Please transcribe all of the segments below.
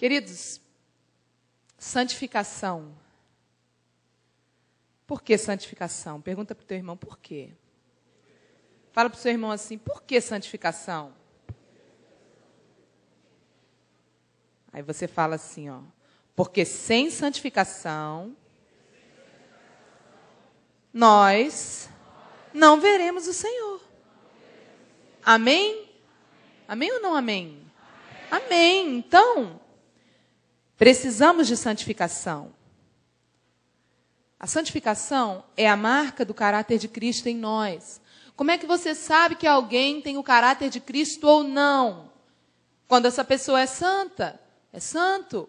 Queridos, santificação. Por que santificação? Pergunta para o teu irmão, por quê? Fala para o seu irmão assim, por que santificação? Aí você fala assim, ó, porque sem santificação nós não veremos o Senhor. Amém? Amém ou não amém? Amém. Então, precisamos de santificação. A santificação é a marca do caráter de Cristo em nós. Como é que você sabe que alguém tem o caráter de Cristo ou não? Quando essa pessoa é santa, é santo.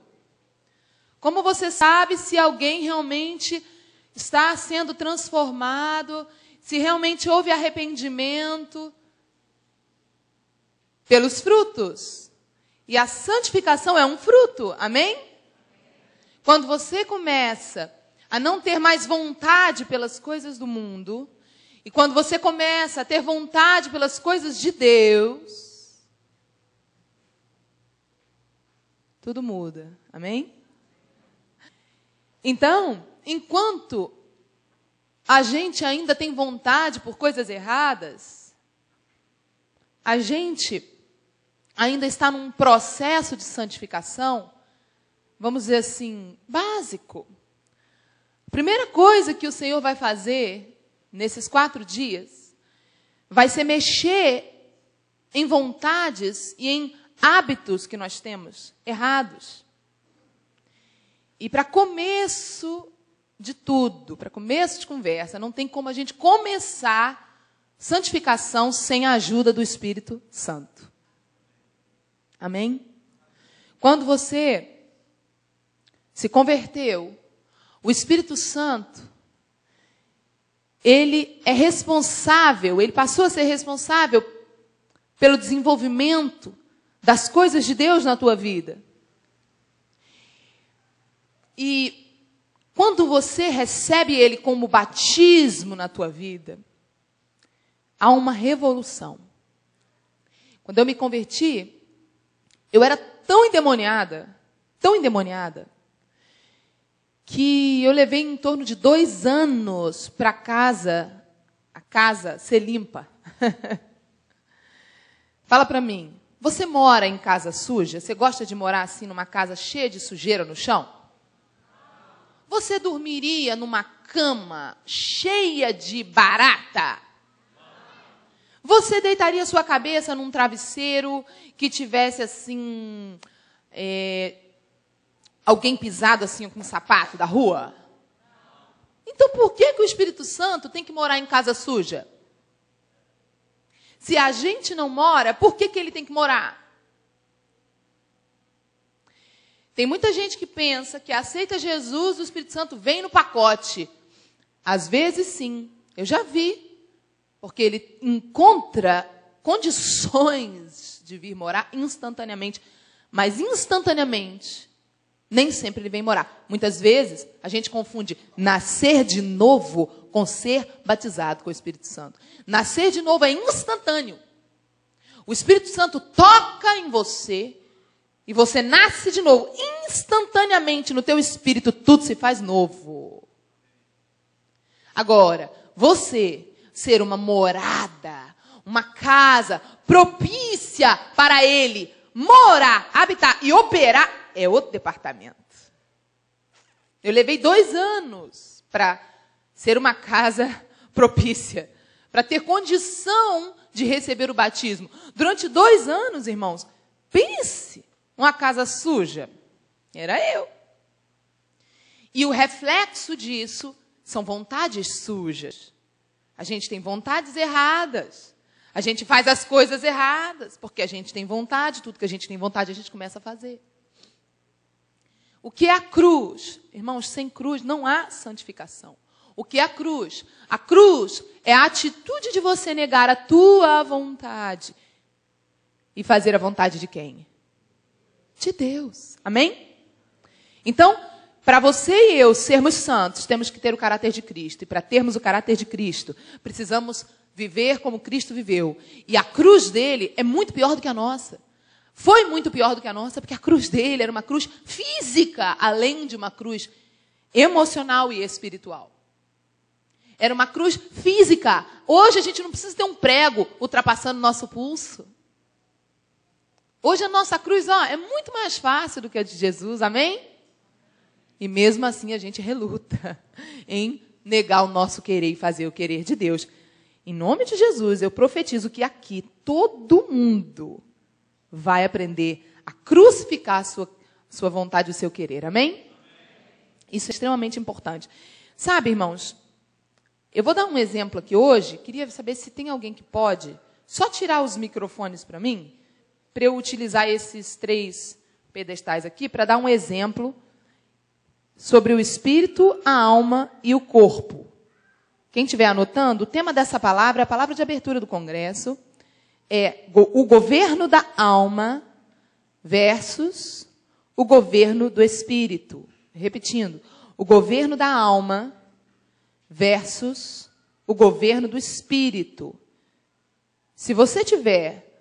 Como você sabe se alguém realmente está sendo transformado, se realmente houve arrependimento? Pelos frutos. E a santificação é um fruto, amém? Quando você começa a não ter mais vontade pelas coisas do mundo, e quando você começa a ter vontade pelas coisas de Deus, tudo muda, amém? Então, enquanto a gente ainda tem vontade por coisas erradas, a gente ainda está num processo de santificação, vamos dizer assim, básico. A primeira coisa que o Senhor vai fazer nesses quatro dias vai ser mexer em vontades e em hábitos que nós temos errados. E para começo de tudo, para começo de conversa, não tem como a gente começar santificação sem a ajuda do Espírito Santo. Amém? Quando você se converteu, o Espírito Santo, ele é responsável, ele passou a ser responsável pelo desenvolvimento das coisas de Deus na tua vida. E quando você recebe ele como batismo na tua vida, há uma revolução. Quando eu me converti, eu era tão endemoniada, tão endemoniada, que eu levei em torno de dois anos para casa, a casa ser limpa. Fala para mim, você mora em casa suja? Você gosta de morar assim numa casa cheia de sujeira no chão? Você dormiria numa cama cheia de barata? Você deitaria sua cabeça num travesseiro que tivesse assim. É, alguém pisado assim com um sapato da rua? Então por que, que o Espírito Santo tem que morar em casa suja? Se a gente não mora, por que, que ele tem que morar? Tem muita gente que pensa que aceita Jesus, o Espírito Santo vem no pacote. Às vezes sim, eu já vi porque ele encontra condições de vir morar instantaneamente. Mas instantaneamente, nem sempre ele vem morar. Muitas vezes, a gente confunde nascer de novo com ser batizado com o Espírito Santo. Nascer de novo é instantâneo. O Espírito Santo toca em você e você nasce de novo. Instantaneamente no teu espírito tudo se faz novo. Agora, você ser uma morada, uma casa propícia para ele morar, habitar e operar, é outro departamento. Eu levei dois anos para ser uma casa propícia, para ter condição de receber o batismo. Durante dois anos, irmãos, pense, uma casa suja. Era eu. E o reflexo disso são vontades sujas. A gente tem vontades erradas. A gente faz as coisas erradas, porque a gente tem vontade, tudo que a gente tem vontade a gente começa a fazer. O que é a cruz? Irmãos, sem cruz não há santificação. O que é a cruz? A cruz é a atitude de você negar a tua vontade e fazer a vontade de quem? De Deus. Amém? Então, para você e eu sermos santos, temos que ter o caráter de Cristo. E para termos o caráter de Cristo, precisamos viver como Cristo viveu. E a cruz dele é muito pior do que a nossa. foi muito pior do que a nossa, porque a cruz dele era uma cruz física, além de uma cruz emocional e espiritual. Era uma cruz física. Hoje a gente não precisa ter um prego ultrapassando nosso pulso. Hoje a nossa cruz ó, é muito mais fácil do que a de Jesus, amém? E mesmo assim a gente reluta em negar o nosso querer e fazer o querer de Deus. Em nome de Jesus, eu profetizo que aqui todo mundo vai aprender a crucificar a sua, sua vontade e o seu querer. Amém? Isso é extremamente importante. Sabe, irmãos, eu vou dar um exemplo aqui hoje. Queria saber se tem alguém que pode só tirar os microfones para mim, para eu utilizar esses três pedestais aqui para dar um exemplo sobre o espírito, a alma e o corpo. Quem estiver anotando, o tema dessa palavra é a palavra de abertura do congresso é o governo da alma versus o governo do espírito. Repetindo, o governo da alma versus o governo do espírito. Se você tiver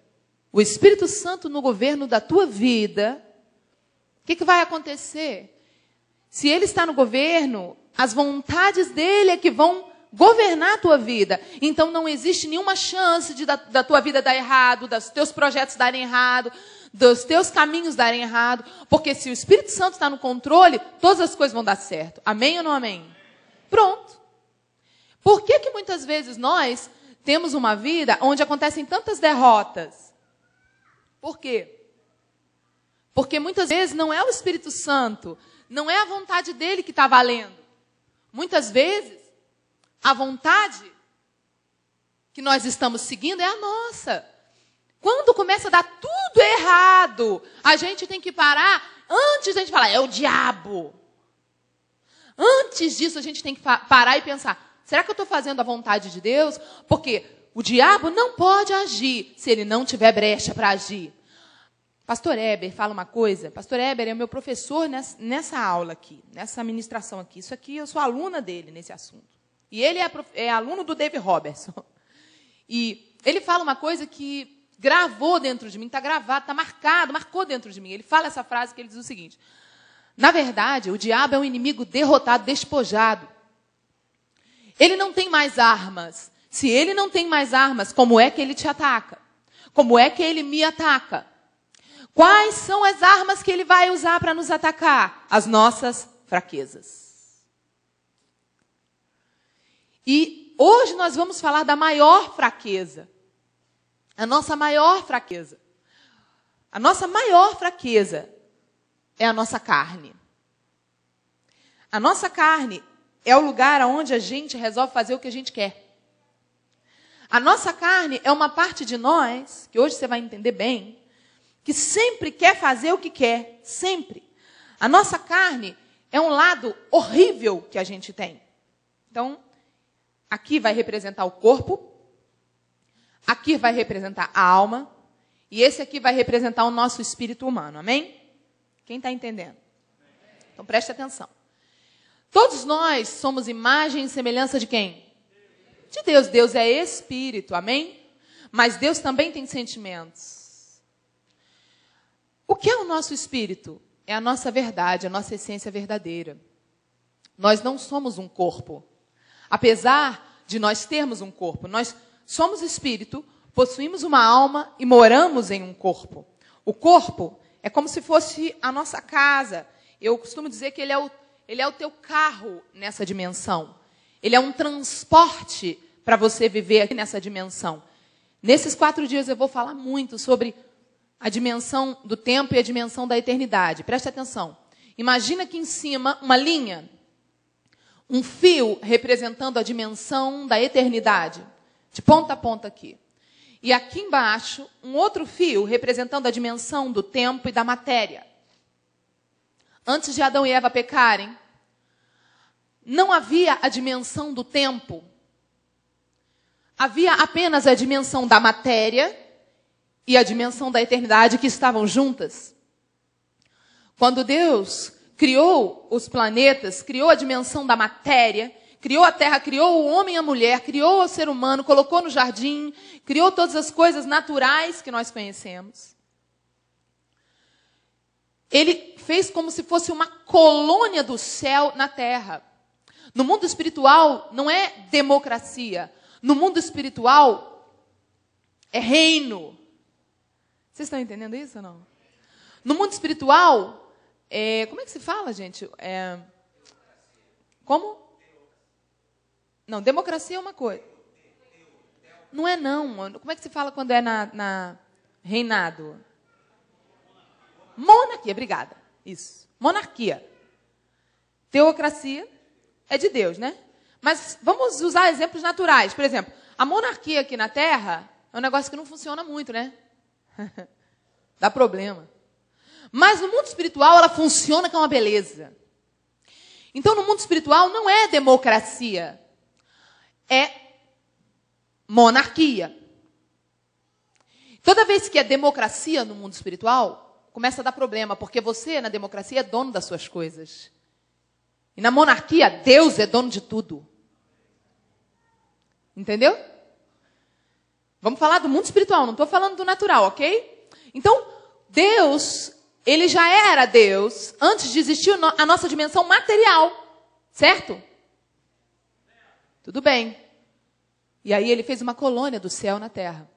o Espírito Santo no governo da tua vida, o que, que vai acontecer? Se ele está no governo, as vontades dele é que vão governar a tua vida. Então não existe nenhuma chance de da, da tua vida dar errado, dos teus projetos darem errado, dos teus caminhos darem errado, porque se o Espírito Santo está no controle, todas as coisas vão dar certo. Amém ou não amém? Pronto. Por que que muitas vezes nós temos uma vida onde acontecem tantas derrotas? Por quê? Porque muitas vezes não é o Espírito Santo, não é a vontade dele que está valendo. Muitas vezes a vontade que nós estamos seguindo é a nossa. Quando começa a dar tudo errado, a gente tem que parar antes da gente falar, é o diabo. Antes disso, a gente tem que parar e pensar: será que eu estou fazendo a vontade de Deus? Porque o diabo não pode agir se ele não tiver brecha para agir. Pastor Eber fala uma coisa. Pastor Eber é meu professor nessa, nessa aula aqui, nessa ministração aqui. Isso aqui eu sou aluna dele nesse assunto. E ele é, é aluno do Dave Robertson. E ele fala uma coisa que gravou dentro de mim, está gravado, está marcado, marcou dentro de mim. Ele fala essa frase que ele diz o seguinte: Na verdade, o diabo é um inimigo derrotado, despojado. Ele não tem mais armas. Se ele não tem mais armas, como é que ele te ataca? Como é que ele me ataca? Quais são as armas que ele vai usar para nos atacar? As nossas fraquezas. E hoje nós vamos falar da maior fraqueza. A nossa maior fraqueza. A nossa maior fraqueza é a nossa carne. A nossa carne é o lugar onde a gente resolve fazer o que a gente quer. A nossa carne é uma parte de nós, que hoje você vai entender bem, que sempre quer fazer o que quer, sempre. A nossa carne é um lado horrível que a gente tem. Então, Aqui vai representar o corpo, aqui vai representar a alma, e esse aqui vai representar o nosso espírito humano. Amém? Quem está entendendo? Então preste atenção. Todos nós somos imagem e semelhança de quem? De Deus. Deus é espírito, amém? Mas Deus também tem sentimentos. O que é o nosso espírito? É a nossa verdade, a nossa essência verdadeira. Nós não somos um corpo. Apesar de nós termos um corpo, nós somos espírito, possuímos uma alma e moramos em um corpo. O corpo é como se fosse a nossa casa. Eu costumo dizer que ele é o, ele é o teu carro nessa dimensão. Ele é um transporte para você viver aqui nessa dimensão. Nesses quatro dias eu vou falar muito sobre a dimensão do tempo e a dimensão da eternidade. Preste atenção. Imagina aqui em cima uma linha um fio representando a dimensão da eternidade, de ponta a ponta aqui. E aqui embaixo, um outro fio representando a dimensão do tempo e da matéria. Antes de Adão e Eva pecarem, não havia a dimensão do tempo. Havia apenas a dimensão da matéria e a dimensão da eternidade que estavam juntas. Quando Deus criou os planetas, criou a dimensão da matéria, criou a terra, criou o homem e a mulher, criou o ser humano, colocou no jardim, criou todas as coisas naturais que nós conhecemos. ele fez como se fosse uma colônia do céu na terra. No mundo espiritual não é democracia. No mundo espiritual é reino. Vocês estão entendendo isso ou não? No mundo espiritual, é, como é que se fala, gente? É, como? Não, democracia é uma coisa. Não é não. Como é que se fala quando é na, na reinado? Monarquia, obrigada. Isso. Monarquia. Teocracia é de Deus, né? Mas vamos usar exemplos naturais. Por exemplo, a monarquia aqui na Terra é um negócio que não funciona muito, né? Dá problema. Mas no mundo espiritual ela funciona com uma beleza. Então no mundo espiritual não é democracia, é monarquia. Toda vez que é democracia no mundo espiritual, começa a dar problema, porque você na democracia é dono das suas coisas. E na monarquia, Deus é dono de tudo. Entendeu? Vamos falar do mundo espiritual, não estou falando do natural, ok? Então, Deus, ele já era Deus antes de existir a nossa dimensão material, certo? Tudo bem. E aí ele fez uma colônia do céu na terra.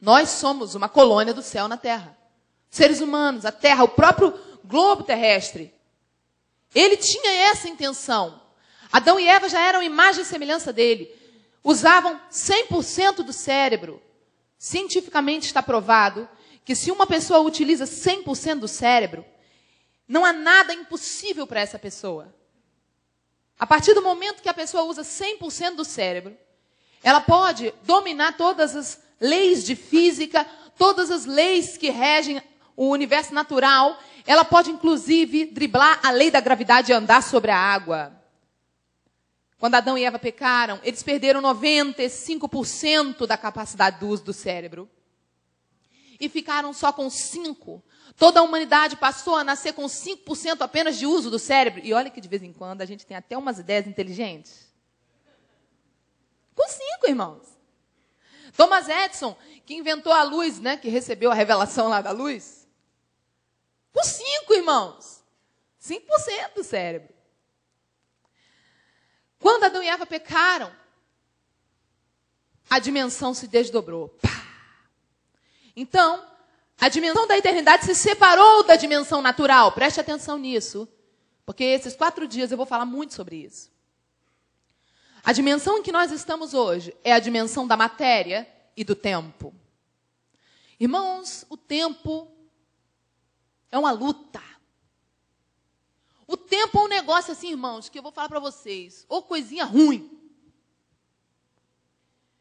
Nós somos uma colônia do céu na terra. Seres humanos, a terra, o próprio globo terrestre. Ele tinha essa intenção. Adão e Eva já eram imagem e semelhança dele. Usavam 100% do cérebro. Cientificamente está provado que se uma pessoa utiliza 100% do cérebro, não há nada impossível para essa pessoa. A partir do momento que a pessoa usa 100% do cérebro, ela pode dominar todas as leis de física, todas as leis que regem o universo natural. Ela pode, inclusive, driblar a lei da gravidade e andar sobre a água. Quando Adão e Eva pecaram, eles perderam 95% da capacidade do uso do cérebro. E ficaram só com 5%. Toda a humanidade passou a nascer com 5% apenas de uso do cérebro. E olha que de vez em quando a gente tem até umas ideias inteligentes. Com cinco, irmãos. Thomas Edison, que inventou a luz, né? Que recebeu a revelação lá da luz. Com cinco, irmãos. 5% do cérebro. Quando Adão e Eva pecaram, a dimensão se desdobrou. Pá. Então, a dimensão da eternidade se separou da dimensão natural. Preste atenção nisso. Porque esses quatro dias eu vou falar muito sobre isso. A dimensão em que nós estamos hoje é a dimensão da matéria e do tempo. Irmãos, o tempo é uma luta. O tempo é um negócio assim, irmãos, que eu vou falar para vocês. Ou coisinha ruim.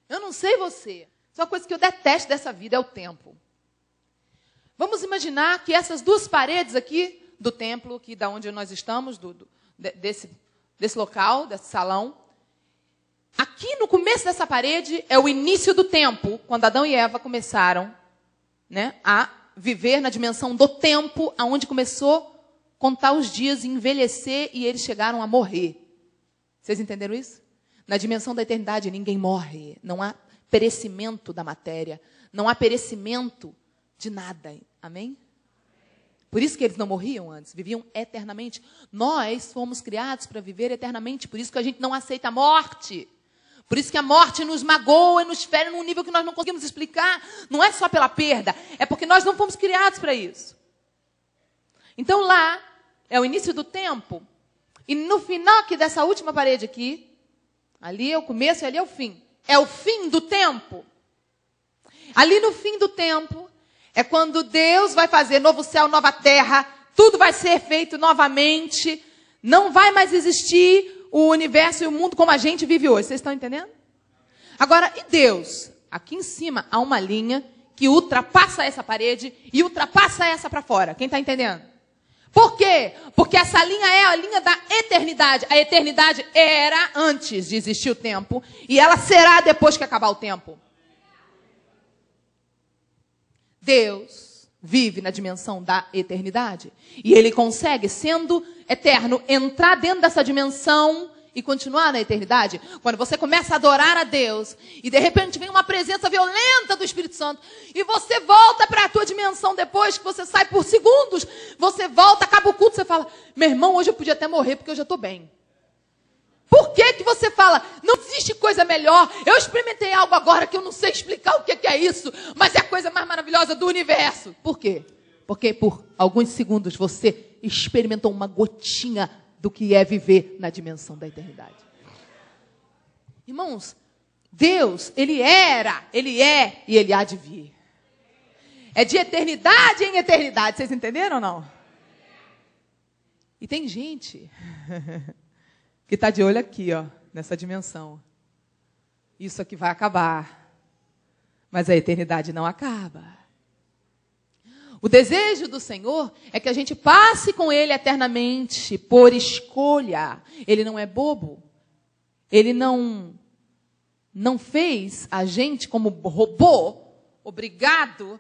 Eu não sei você. Só uma coisa que eu detesto dessa vida é o tempo. Vamos imaginar que essas duas paredes aqui do templo, aqui da onde nós estamos, do, do, desse, desse local, desse salão, Aqui no começo dessa parede é o início do tempo, quando Adão e Eva começaram né, a viver na dimensão do tempo, aonde começou contar os dias e envelhecer e eles chegaram a morrer. Vocês entenderam isso? Na dimensão da eternidade ninguém morre, não há perecimento da matéria, não há perecimento de nada. Amém? Por isso que eles não morriam antes, viviam eternamente. Nós fomos criados para viver eternamente, por isso que a gente não aceita a morte. Por isso que a morte nos magoa e nos fere num nível que nós não conseguimos explicar. Não é só pela perda, é porque nós não fomos criados para isso. Então lá é o início do tempo. E no final aqui dessa última parede aqui, ali é o começo e ali é o fim. É o fim do tempo. Ali no fim do tempo é quando Deus vai fazer novo céu, nova terra, tudo vai ser feito novamente, não vai mais existir o universo e o mundo como a gente vive hoje. Vocês estão entendendo? Agora, e Deus? Aqui em cima há uma linha que ultrapassa essa parede e ultrapassa essa para fora. Quem está entendendo? Por quê? Porque essa linha é a linha da eternidade. A eternidade era antes de existir o tempo e ela será depois que acabar o tempo. Deus vive na dimensão da eternidade e ele consegue, sendo eterno, entrar dentro dessa dimensão e continuar na eternidade? Quando você começa a adorar a Deus e de repente vem uma presença violenta do Espírito Santo e você volta para a tua dimensão depois que você sai por segundos, você volta, acaba o culto, você fala: "Meu irmão, hoje eu podia até morrer porque eu já estou bem". Por que, que você fala, não existe coisa melhor? Eu experimentei algo agora que eu não sei explicar o que, que é isso, mas é a coisa mais maravilhosa do universo. Por quê? Porque por alguns segundos você experimentou uma gotinha do que é viver na dimensão da eternidade. Irmãos, Deus, Ele era, Ele é e Ele há de vir. É de eternidade em eternidade. Vocês entenderam ou não? E tem gente que está de olho aqui, ó, nessa dimensão. Isso aqui vai acabar. Mas a eternidade não acaba. O desejo do Senhor é que a gente passe com Ele eternamente, por escolha. Ele não é bobo. Ele não, não fez a gente como robô, obrigado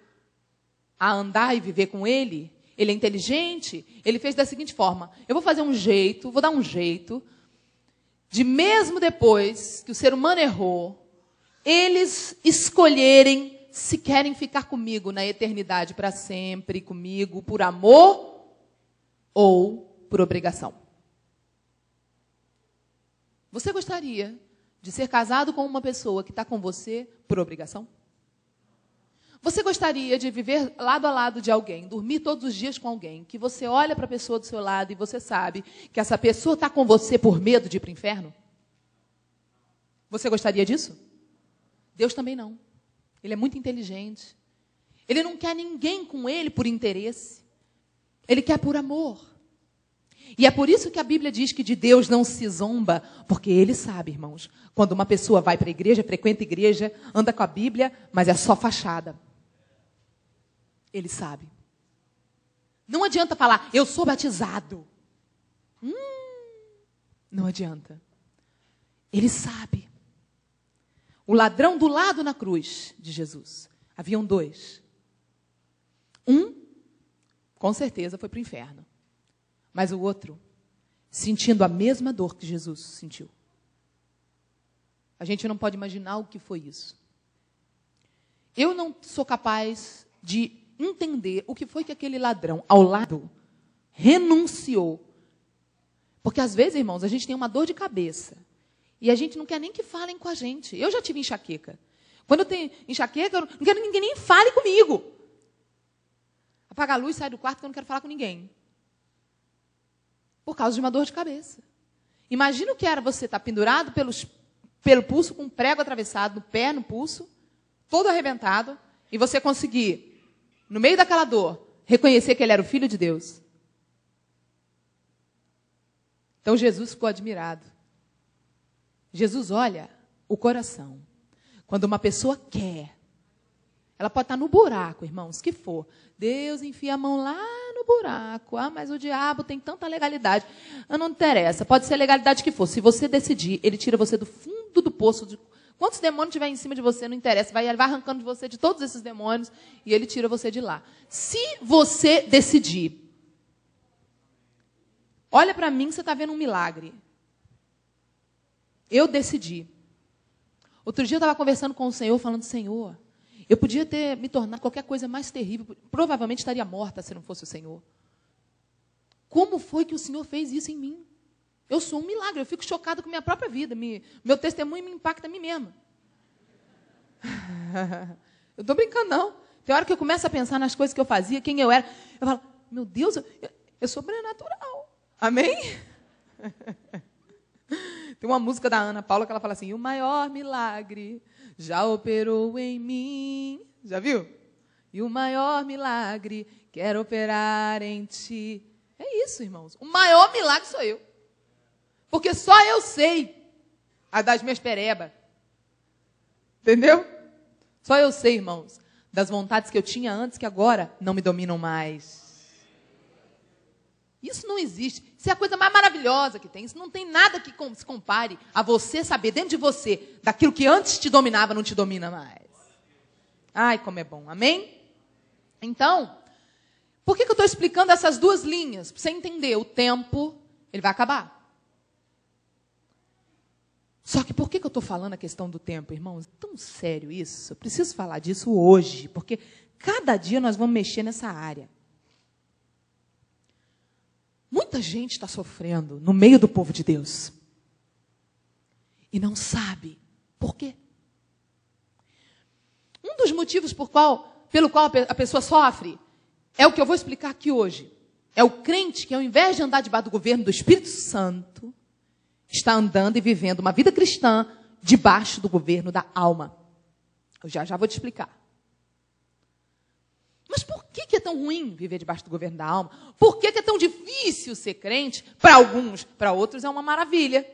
a andar e viver com Ele. Ele é inteligente. Ele fez da seguinte forma: eu vou fazer um jeito, vou dar um jeito de mesmo depois que o ser humano errou, eles escolherem se querem ficar comigo na eternidade para sempre, comigo por amor ou por obrigação. Você gostaria de ser casado com uma pessoa que está com você por obrigação? Você gostaria de viver lado a lado de alguém, dormir todos os dias com alguém, que você olha para a pessoa do seu lado e você sabe que essa pessoa está com você por medo de ir para o inferno? Você gostaria disso? Deus também não. Ele é muito inteligente. Ele não quer ninguém com ele por interesse. Ele quer por amor. E é por isso que a Bíblia diz que de Deus não se zomba, porque ele sabe, irmãos, quando uma pessoa vai para a igreja, frequenta a igreja, anda com a Bíblia, mas é só fachada. Ele sabe. Não adianta falar, eu sou batizado. Hum, não adianta. Ele sabe. O ladrão do lado na cruz de Jesus. Haviam dois. Um, com certeza, foi para o inferno. Mas o outro, sentindo a mesma dor que Jesus sentiu. A gente não pode imaginar o que foi isso. Eu não sou capaz de entender o que foi que aquele ladrão ao lado renunciou. Porque às vezes, irmãos, a gente tem uma dor de cabeça e a gente não quer nem que falem com a gente. Eu já tive enxaqueca. Quando eu tenho enxaqueca, eu não quero que ninguém nem fale comigo. Apaga a luz, sai do quarto que eu não quero falar com ninguém. Por causa de uma dor de cabeça. Imagina o que era você estar pendurado pelos, pelo pulso, com um prego atravessado no pé, no pulso, todo arrebentado, e você conseguir no meio daquela dor, reconhecer que ele era o filho de Deus. Então Jesus ficou admirado. Jesus olha o coração. Quando uma pessoa quer, ela pode estar no buraco, irmãos, que for. Deus enfia a mão lá no buraco. Ah, mas o diabo tem tanta legalidade. Ah, não interessa, pode ser a legalidade que for. Se você decidir, ele tira você do fundo do poço de Quantos demônios tiver em cima de você, não interessa. Vai, ele vai arrancando de você de todos esses demônios e ele tira você de lá. Se você decidir, olha para mim, você está vendo um milagre. Eu decidi. Outro dia eu estava conversando com o Senhor, falando: Senhor, eu podia ter me tornado qualquer coisa mais terrível. Provavelmente estaria morta se não fosse o Senhor. Como foi que o Senhor fez isso em mim? Eu sou um milagre, eu fico chocado com minha própria vida. Me, meu testemunho me impacta a mim mesma. eu estou brincando, não. Tem hora que eu começo a pensar nas coisas que eu fazia, quem eu era. Eu falo, meu Deus, eu, eu sou sobrenatural. Amém? Tem uma música da Ana Paula que ela fala assim: O maior milagre já operou em mim. Já viu? E o maior milagre quer operar em ti. É isso, irmãos. O maior milagre sou eu. Porque só eu sei a das minhas perebas. Entendeu? Só eu sei, irmãos, das vontades que eu tinha antes que agora não me dominam mais. Isso não existe. Isso é a coisa mais maravilhosa que tem. Isso não tem nada que se compare a você saber dentro de você daquilo que antes te dominava não te domina mais. Ai, como é bom. Amém? Então, por que, que eu estou explicando essas duas linhas? Para você entender, o tempo, ele vai acabar. Só que por que, que eu estou falando a questão do tempo, irmãos? É tão sério isso. Eu preciso falar disso hoje, porque cada dia nós vamos mexer nessa área. Muita gente está sofrendo no meio do povo de Deus e não sabe por quê. Um dos motivos por qual, pelo qual a pessoa sofre é o que eu vou explicar aqui hoje. É o crente que, ao invés de andar debaixo do governo do Espírito Santo, está andando e vivendo uma vida cristã debaixo do governo da alma. Eu já já vou te explicar. Mas por que, que é tão ruim viver debaixo do governo da alma? Por que, que é tão difícil ser crente? Para alguns, para outros é uma maravilha.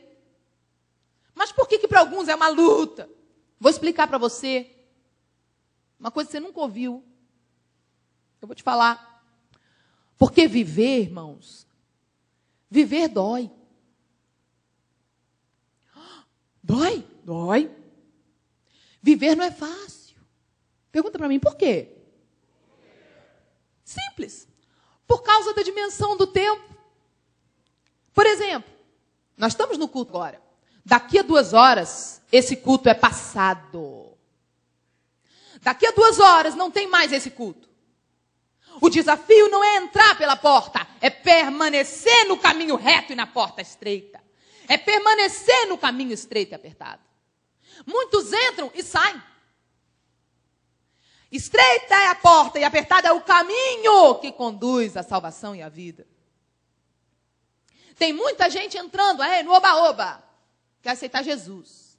Mas por que, que para alguns é uma luta? Vou explicar para você. Uma coisa que você nunca ouviu. Eu vou te falar. Porque viver, irmãos, viver dói. Dói? Dói. Viver não é fácil. Pergunta para mim, por quê? Simples. Por causa da dimensão do tempo. Por exemplo, nós estamos no culto agora. Daqui a duas horas, esse culto é passado. Daqui a duas horas, não tem mais esse culto. O desafio não é entrar pela porta, é permanecer no caminho reto e na porta estreita. É permanecer no caminho estreito e apertado. Muitos entram e saem. Estreita é a porta e apertada é o caminho que conduz à salvação e à vida. Tem muita gente entrando aí no oba-oba, quer aceitar Jesus.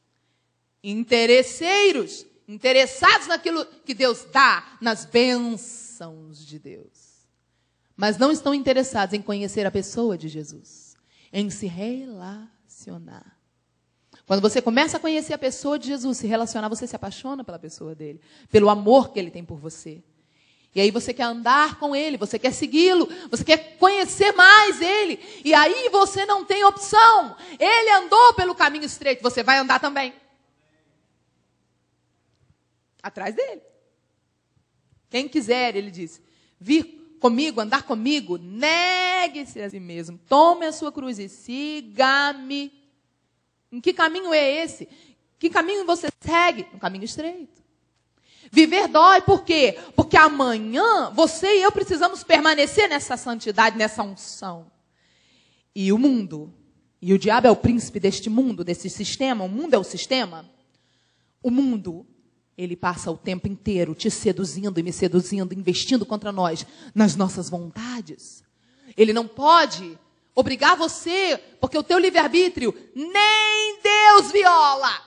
Interesseiros, interessados naquilo que Deus dá, nas bênçãos de Deus. Mas não estão interessados em conhecer a pessoa de Jesus, em se relacionar. Quando você começa a conhecer a pessoa de Jesus, se relacionar, você se apaixona pela pessoa dele, pelo amor que ele tem por você. E aí você quer andar com ele, você quer segui-lo, você quer conhecer mais ele. E aí você não tem opção. Ele andou pelo caminho estreito, você vai andar também. Atrás dele. Quem quiser, ele disse, vir comigo, andar comigo, negue-se a si mesmo, tome a sua cruz e siga-me. Em que caminho é esse? Que caminho você segue? Um caminho estreito. Viver dói por quê? Porque amanhã você e eu precisamos permanecer nessa santidade, nessa unção. E o mundo, e o diabo é o príncipe deste mundo, desse sistema, o mundo é o sistema. O mundo, ele passa o tempo inteiro te seduzindo e me seduzindo, investindo contra nós, nas nossas vontades. Ele não pode obrigar você, porque o teu livre-arbítrio nem Deus viola.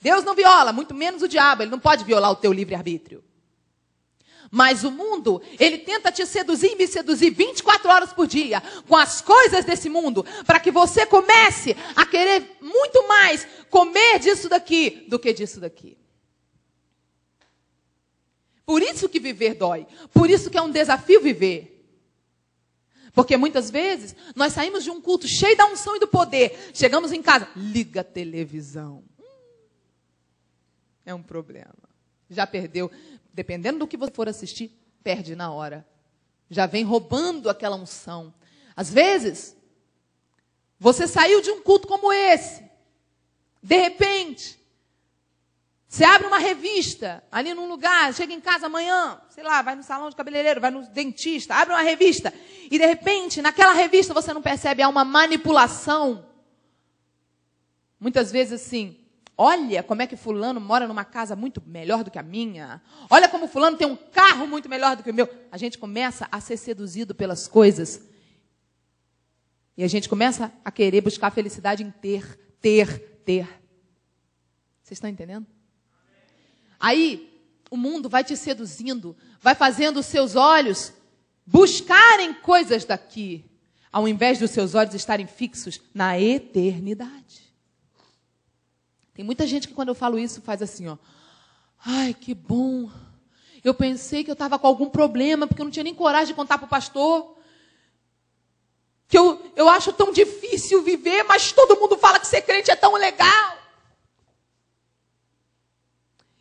Deus não viola, muito menos o diabo, ele não pode violar o teu livre-arbítrio. Mas o mundo, ele tenta te seduzir e me seduzir 24 horas por dia com as coisas desse mundo, para que você comece a querer muito mais comer disso daqui do que disso daqui. Por isso que viver dói. Por isso que é um desafio viver. Porque muitas vezes nós saímos de um culto cheio da unção e do poder, chegamos em casa, liga a televisão. Hum, é um problema. Já perdeu. Dependendo do que você for assistir, perde na hora. Já vem roubando aquela unção. Às vezes, você saiu de um culto como esse. De repente, você abre uma revista ali num lugar, chega em casa amanhã, sei lá, vai no salão de cabeleireiro, vai no dentista, abre uma revista e de repente, naquela revista você não percebe há uma manipulação. Muitas vezes assim, olha como é que fulano mora numa casa muito melhor do que a minha. Olha como fulano tem um carro muito melhor do que o meu. A gente começa a ser seduzido pelas coisas. E a gente começa a querer buscar felicidade em ter, ter, ter. Vocês estão entendendo? Aí o mundo vai te seduzindo, vai fazendo os seus olhos buscarem coisas daqui, ao invés dos seus olhos estarem fixos na eternidade. Tem muita gente que quando eu falo isso faz assim, ó. Ai, que bom. Eu pensei que eu estava com algum problema, porque eu não tinha nem coragem de contar para o pastor. Que eu, eu acho tão difícil viver, mas todo mundo fala que ser crente é tão legal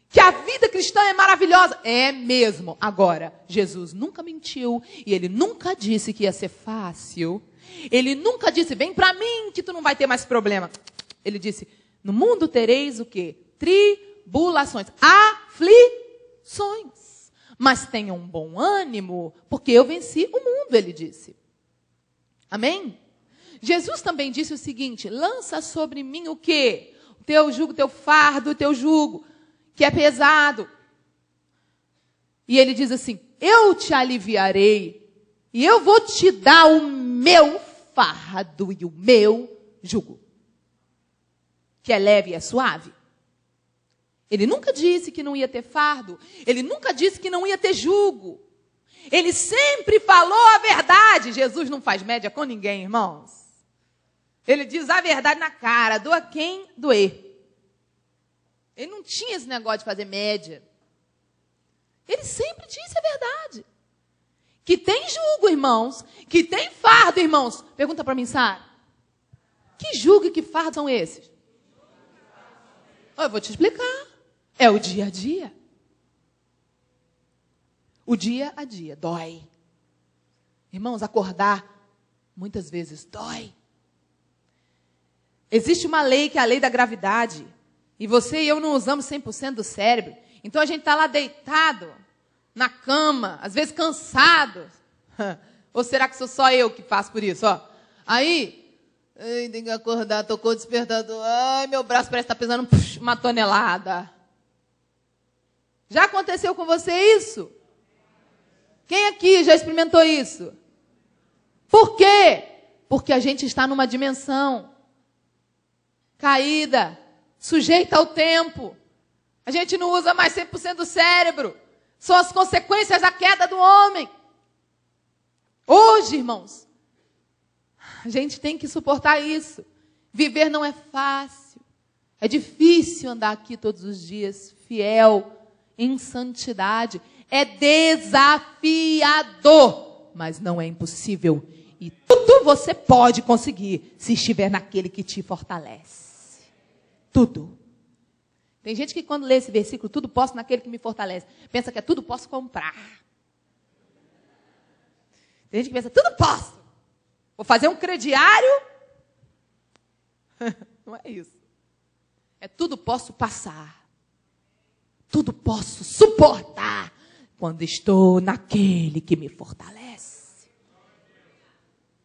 que a vida cristã é maravilhosa. É mesmo. Agora, Jesus nunca mentiu e ele nunca disse que ia ser fácil. Ele nunca disse, vem para mim que tu não vai ter mais problema. Ele disse, no mundo tereis o quê? Tribulações, aflições. Mas tenham um bom ânimo, porque eu venci o mundo, ele disse. Amém? Jesus também disse o seguinte: lança sobre mim o quê? O teu jugo, teu fardo, o teu jugo, que é pesado. E ele diz assim: eu te aliviarei, e eu vou te dar o meu fardo e o meu jugo, que é leve e é suave. Ele nunca disse que não ia ter fardo. Ele nunca disse que não ia ter jugo. Ele sempre falou a verdade. Jesus não faz média com ninguém, irmãos. Ele diz a verdade na cara, doa quem doer. Ele não tinha esse negócio de fazer média. Ele sempre disse a verdade. Que tem jugo, irmãos. Que tem fardo, irmãos. Pergunta para mim, Sara. Que jugo e que fardo são esses? Eu vou te explicar. É o dia a dia. O dia a dia dói. Irmãos, acordar muitas vezes dói. Existe uma lei que é a lei da gravidade. E você e eu não usamos 100% do cérebro. Então a gente está lá deitado, na cama, às vezes cansado. Ou será que sou só eu que faço por isso? Ó, aí, tem que acordar, tocou o despertador. Ai, meu braço parece estar tá pesando uma tonelada. Já aconteceu com você isso? Quem aqui já experimentou isso? Por quê? Porque a gente está numa dimensão caída, sujeita ao tempo. A gente não usa mais 100% do cérebro. São as consequências da queda do homem. Hoje, irmãos, a gente tem que suportar isso. Viver não é fácil. É difícil andar aqui todos os dias, fiel em santidade. É desafiador, mas não é impossível. E tudo você pode conseguir se estiver naquele que te fortalece. Tudo. Tem gente que quando lê esse versículo, tudo posso naquele que me fortalece, pensa que é tudo posso comprar. Tem gente que pensa, tudo posso. Vou fazer um crediário. Não é isso. É tudo posso passar. Tudo posso suportar quando estou naquele que me fortalece.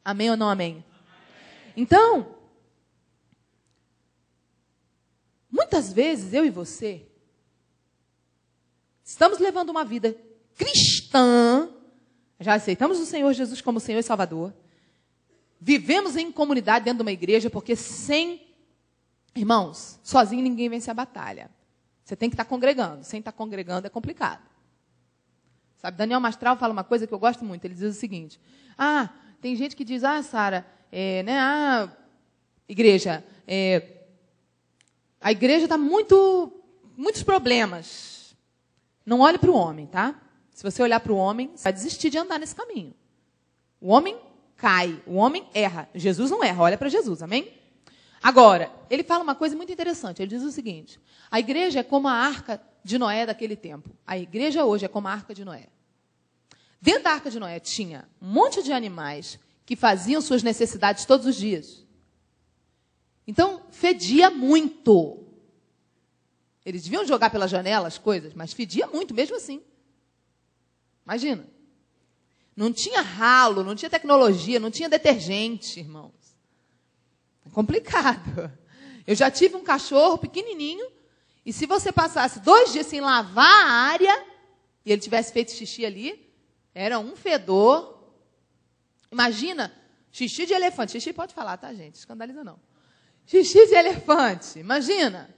Amém ou não amém? Então, muitas vezes eu e você estamos levando uma vida cristã, já aceitamos o Senhor Jesus como Senhor e Salvador, vivemos em comunidade dentro de uma igreja, porque sem irmãos, sozinho ninguém vence a batalha. Você tem que estar congregando. Sem estar congregando é complicado. Sabe, Daniel Mastral fala uma coisa que eu gosto muito. Ele diz o seguinte: Ah, tem gente que diz, ah, Sara, é, né, ah, igreja, é, a igreja está muito, muitos problemas. Não olhe para o homem, tá? Se você olhar para o homem, você vai desistir de andar nesse caminho. O homem cai, o homem erra. Jesus não erra, olha para Jesus, amém? Agora, ele fala uma coisa muito interessante. Ele diz o seguinte: a igreja é como a arca de Noé daquele tempo. A igreja hoje é como a arca de Noé. Dentro da arca de Noé tinha um monte de animais que faziam suas necessidades todos os dias. Então, fedia muito. Eles deviam jogar pela janela as coisas, mas fedia muito mesmo assim. Imagina. Não tinha ralo, não tinha tecnologia, não tinha detergente, irmãos. É complicado. Eu já tive um cachorro pequenininho, e se você passasse dois dias sem lavar a área, e ele tivesse feito xixi ali, era um fedor. Imagina, xixi de elefante. Xixi pode falar, tá, gente? Escandaliza não. Xixi de elefante, imagina.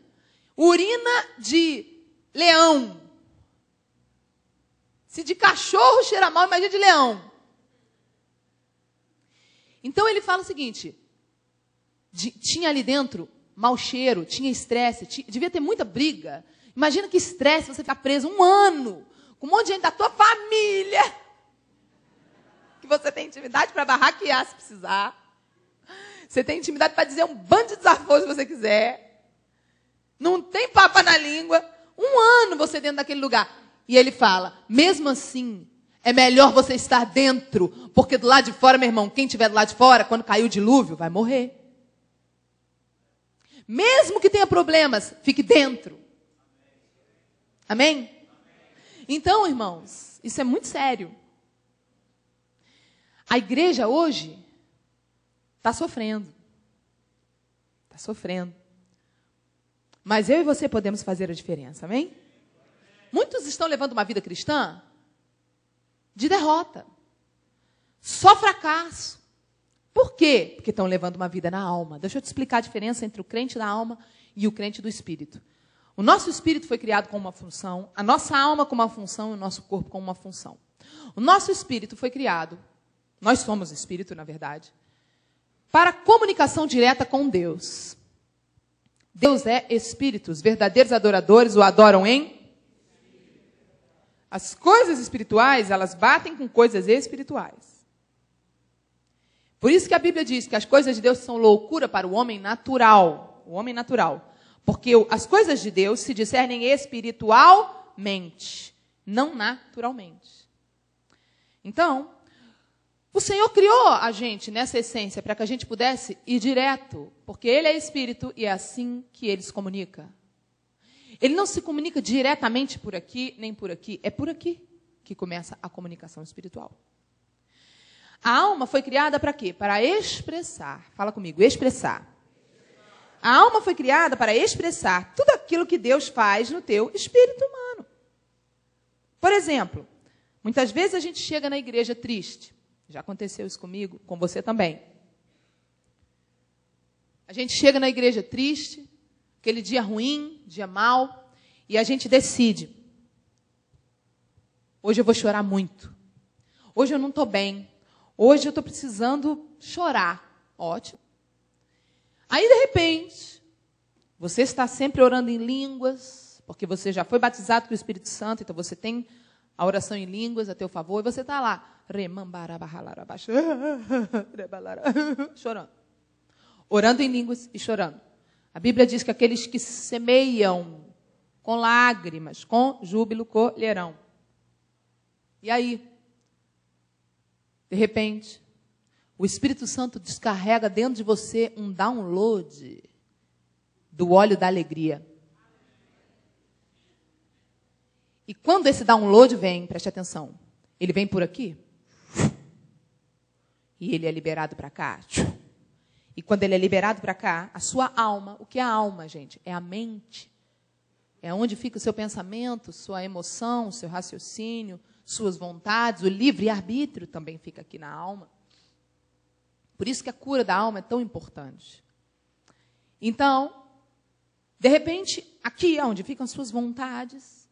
Urina de leão. Se de cachorro cheira mal, imagina de leão. Então ele fala o seguinte: de, tinha ali dentro mau cheiro, tinha estresse, devia ter muita briga. Imagina que estresse você ficar preso um ano com um monte de gente da tua família. Que você tem intimidade para barraquear se precisar. Você tem intimidade para dizer um bando de desaforo se você quiser. Não tem papa na língua. Um ano você dentro daquele lugar. E ele fala: mesmo assim, É melhor você estar dentro, porque do lado de fora, meu irmão, quem estiver do lado de fora, quando cair o dilúvio, vai morrer. Mesmo que tenha problemas, fique dentro. Amém? Então, irmãos, isso é muito sério. A igreja hoje está sofrendo. Está sofrendo. Mas eu e você podemos fazer a diferença, amém? Muitos estão levando uma vida cristã de derrota. Só fracasso. Por quê? Porque estão levando uma vida na alma. Deixa eu te explicar a diferença entre o crente da alma e o crente do espírito. O nosso espírito foi criado com uma função, a nossa alma com uma função e o nosso corpo com uma função. O nosso espírito foi criado, nós somos espírito, na verdade, para comunicação direta com Deus. Deus é espírito, os verdadeiros adoradores o adoram em as coisas espirituais, elas batem com coisas espirituais. Por isso que a Bíblia diz que as coisas de Deus são loucura para o homem natural, o homem natural. Porque as coisas de Deus se discernem espiritualmente, não naturalmente. Então, o Senhor criou a gente nessa essência para que a gente pudesse ir direto, porque Ele é espírito e é assim que Ele se comunica. Ele não se comunica diretamente por aqui nem por aqui, é por aqui que começa a comunicação espiritual. A alma foi criada para quê? Para expressar. Fala comigo, expressar. A alma foi criada para expressar tudo aquilo que Deus faz no teu espírito humano. Por exemplo, muitas vezes a gente chega na igreja triste. Já aconteceu isso comigo, com você também. A gente chega na igreja triste, aquele dia ruim, dia mal, e a gente decide. Hoje eu vou chorar muito. Hoje eu não estou bem. Hoje eu estou precisando chorar. Ótimo. Aí, de repente, você está sempre orando em línguas, porque você já foi batizado com o Espírito Santo, então você tem a oração em línguas a teu favor, e você está lá, chorando. Orando em línguas e chorando. A Bíblia diz que aqueles que semeiam com lágrimas, com júbilo, colherão. E aí? De repente, o Espírito Santo descarrega dentro de você um download do óleo da alegria. E quando esse download vem, preste atenção, ele vem por aqui. E ele é liberado para cá. E quando ele é liberado para cá, a sua alma, o que é a alma, gente? É a mente. É onde fica o seu pensamento, sua emoção, seu raciocínio, suas vontades, o livre-arbítrio também fica aqui na alma. Por isso que a cura da alma é tão importante. Então, de repente, aqui onde ficam suas vontades,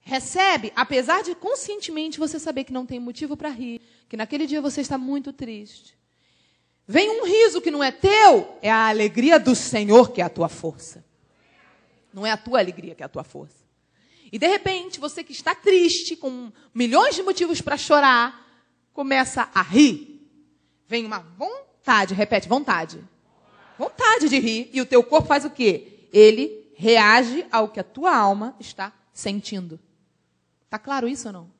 recebe, apesar de conscientemente você saber que não tem motivo para rir, que naquele dia você está muito triste. Vem um riso que não é teu, é a alegria do Senhor que é a tua força. Não é a tua alegria que é a tua força. E de repente, você que está triste, com milhões de motivos para chorar, começa a rir. Vem uma vontade, repete, vontade. Vontade de rir. E o teu corpo faz o quê? Ele reage ao que a tua alma está sentindo. Tá claro isso ou não?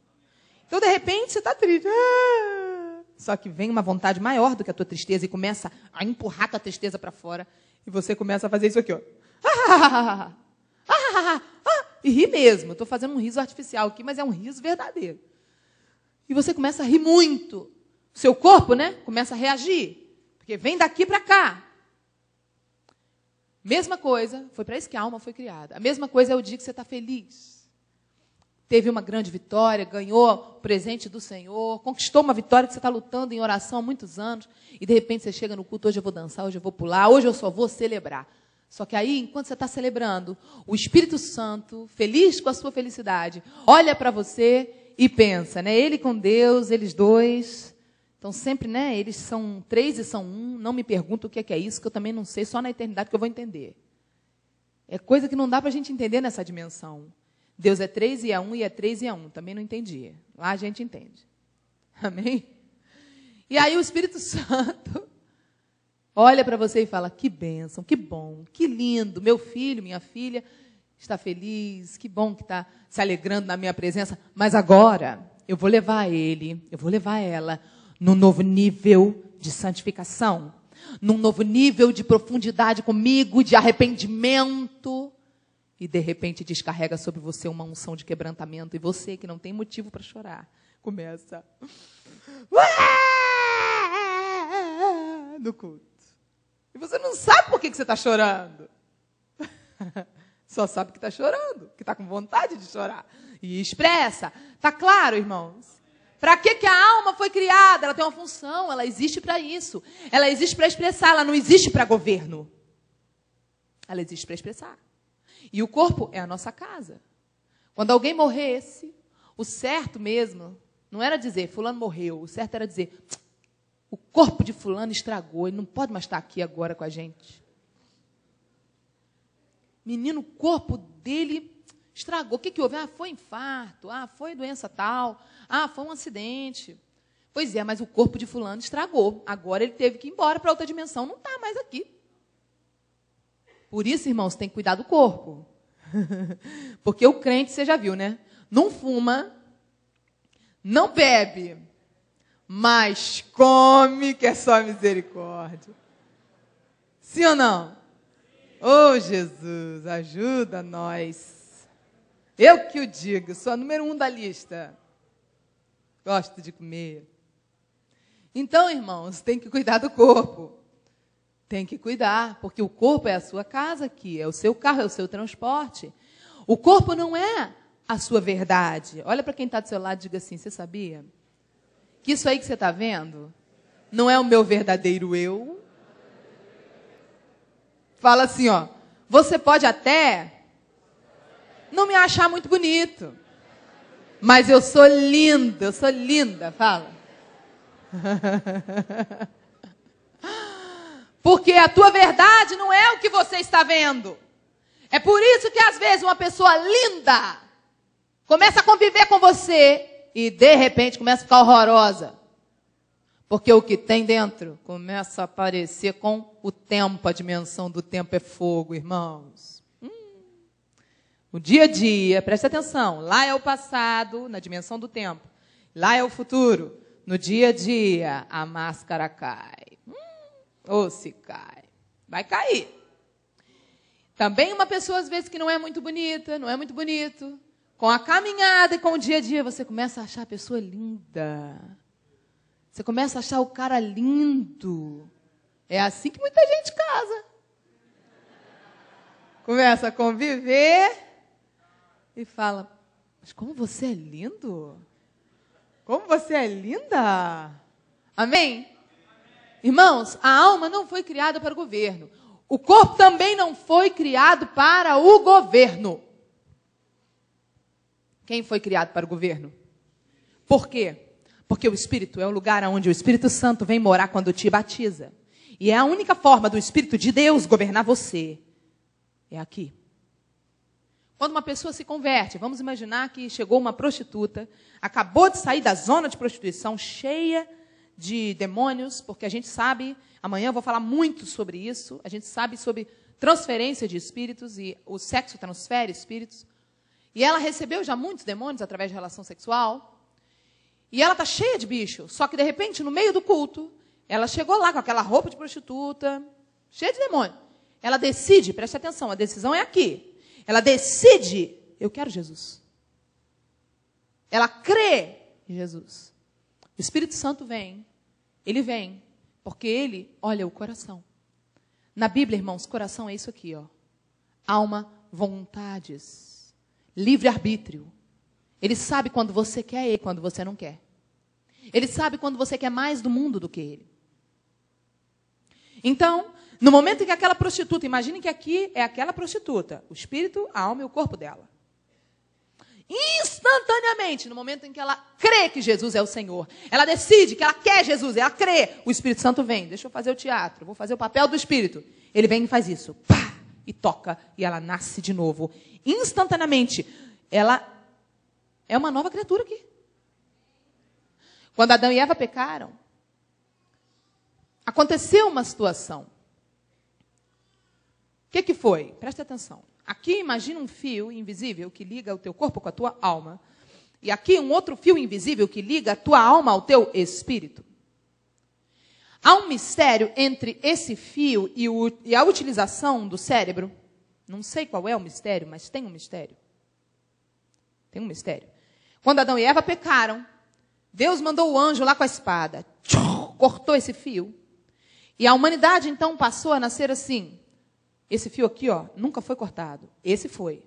Então, de repente, você está triste. Ah! Só que vem uma vontade maior do que a tua tristeza e começa a empurrar a tua tristeza para fora. E você começa a fazer isso aqui, ó. E ri mesmo. Estou fazendo um riso artificial aqui, mas é um riso verdadeiro. E você começa a rir muito seu corpo, né, começa a reagir. Porque vem daqui para cá. Mesma coisa, foi para isso que a alma foi criada. A mesma coisa é o dia que você está feliz. Teve uma grande vitória, ganhou o presente do Senhor, conquistou uma vitória que você está lutando em oração há muitos anos, e de repente você chega no culto, hoje eu vou dançar, hoje eu vou pular, hoje eu só vou celebrar. Só que aí, enquanto você está celebrando, o Espírito Santo, feliz com a sua felicidade, olha para você e pensa, né? Ele com Deus, eles dois, então, sempre, né? Eles são três e são um. Não me pergunta o que é, que é isso, que eu também não sei, só na eternidade que eu vou entender. É coisa que não dá para a gente entender nessa dimensão. Deus é três e é um, e é três e é um. Também não entendi. Lá a gente entende. Amém? E aí o Espírito Santo olha para você e fala: que bênção, que bom, que lindo, meu filho, minha filha está feliz, que bom que está se alegrando na minha presença. Mas agora eu vou levar ele, eu vou levar ela num novo nível de santificação, num novo nível de profundidade comigo, de arrependimento. E de repente descarrega sobre você uma unção de quebrantamento. E você que não tem motivo para chorar, começa. No culto. E você não sabe por que, que você está chorando. Só sabe que está chorando, que está com vontade de chorar. E expressa. Tá claro, irmãos? Para que, que a alma foi criada? Ela tem uma função, ela existe para isso. Ela existe para expressar, ela não existe para governo. Ela existe para expressar. E o corpo é a nossa casa. Quando alguém morresse, o certo mesmo não era dizer fulano morreu, o certo era dizer o corpo de fulano estragou, ele não pode mais estar aqui agora com a gente. Menino, o corpo dele estragou. O que, que houve? Ah, foi infarto, ah, foi doença tal, ah, foi um acidente. Pois é, mas o corpo de fulano estragou. Agora ele teve que ir embora para outra dimensão, não está mais aqui. Por isso, irmãos, tem que cuidar do corpo. Porque o crente, você já viu, né? Não fuma, não bebe, mas come, que é só misericórdia. Sim ou não? Oh, Jesus, ajuda nós. Eu que o digo, sou a número um da lista. Gosto de comer. Então, irmãos, tem que cuidar do corpo. Tem que cuidar, porque o corpo é a sua casa aqui, é o seu carro, é o seu transporte. O corpo não é a sua verdade. Olha para quem está do seu lado e diga assim: você sabia? Que isso aí que você está vendo não é o meu verdadeiro eu. Fala assim, ó. Você pode até não me achar muito bonito, mas eu sou linda, eu sou linda. Fala. Porque a tua verdade não é o que você está vendo. É por isso que às vezes uma pessoa linda começa a conviver com você e de repente começa a ficar horrorosa. Porque o que tem dentro começa a aparecer com o tempo, a dimensão do tempo é fogo, irmãos. Hum. O dia a dia, preste atenção, lá é o passado, na dimensão do tempo. Lá é o futuro. No dia a dia, a máscara cai. Ou se cai. Vai cair. Também uma pessoa, às vezes, que não é muito bonita, não é muito bonito. Com a caminhada e com o dia a dia, você começa a achar a pessoa linda. Você começa a achar o cara lindo. É assim que muita gente casa. Começa a conviver e fala: Mas como você é lindo? Como você é linda? Amém? Irmãos, a alma não foi criada para o governo. O corpo também não foi criado para o governo. Quem foi criado para o governo? Por quê? Porque o Espírito é o lugar onde o Espírito Santo vem morar quando te batiza. E é a única forma do Espírito de Deus governar você. É aqui. Quando uma pessoa se converte, vamos imaginar que chegou uma prostituta, acabou de sair da zona de prostituição, cheia de demônios, porque a gente sabe, amanhã eu vou falar muito sobre isso, a gente sabe sobre transferência de espíritos e o sexo transfere espíritos. E ela recebeu já muitos demônios através de relação sexual. E ela está cheia de bicho. Só que, de repente, no meio do culto, ela chegou lá com aquela roupa de prostituta, cheia de demônio. Ela decide, preste atenção, a decisão é aqui. Ela decide, eu quero Jesus. Ela crê em Jesus. O Espírito Santo vem, ele vem, porque ele olha o coração. Na Bíblia, irmãos, coração é isso aqui, ó. Alma, vontades, livre-arbítrio. Ele sabe quando você quer e quando você não quer. Ele sabe quando você quer mais do mundo do que ele. Então, no momento em que aquela prostituta, imagine que aqui é aquela prostituta, o espírito, a alma e o corpo dela. Instantaneamente, no momento em que ela crê que Jesus é o Senhor, ela decide que ela quer Jesus, ela crê, o Espírito Santo vem. Deixa eu fazer o teatro, vou fazer o papel do Espírito. Ele vem e faz isso, pá, e toca, e ela nasce de novo. Instantaneamente, ela é uma nova criatura aqui. Quando Adão e Eva pecaram, aconteceu uma situação. O que, que foi? Preste atenção. Aqui imagina um fio invisível que liga o teu corpo com a tua alma. E aqui um outro fio invisível que liga a tua alma ao teu espírito. Há um mistério entre esse fio e, o, e a utilização do cérebro. Não sei qual é o mistério, mas tem um mistério. Tem um mistério. Quando Adão e Eva pecaram, Deus mandou o anjo lá com a espada, cortou esse fio. E a humanidade então passou a nascer assim. Esse fio aqui, ó, nunca foi cortado. Esse foi.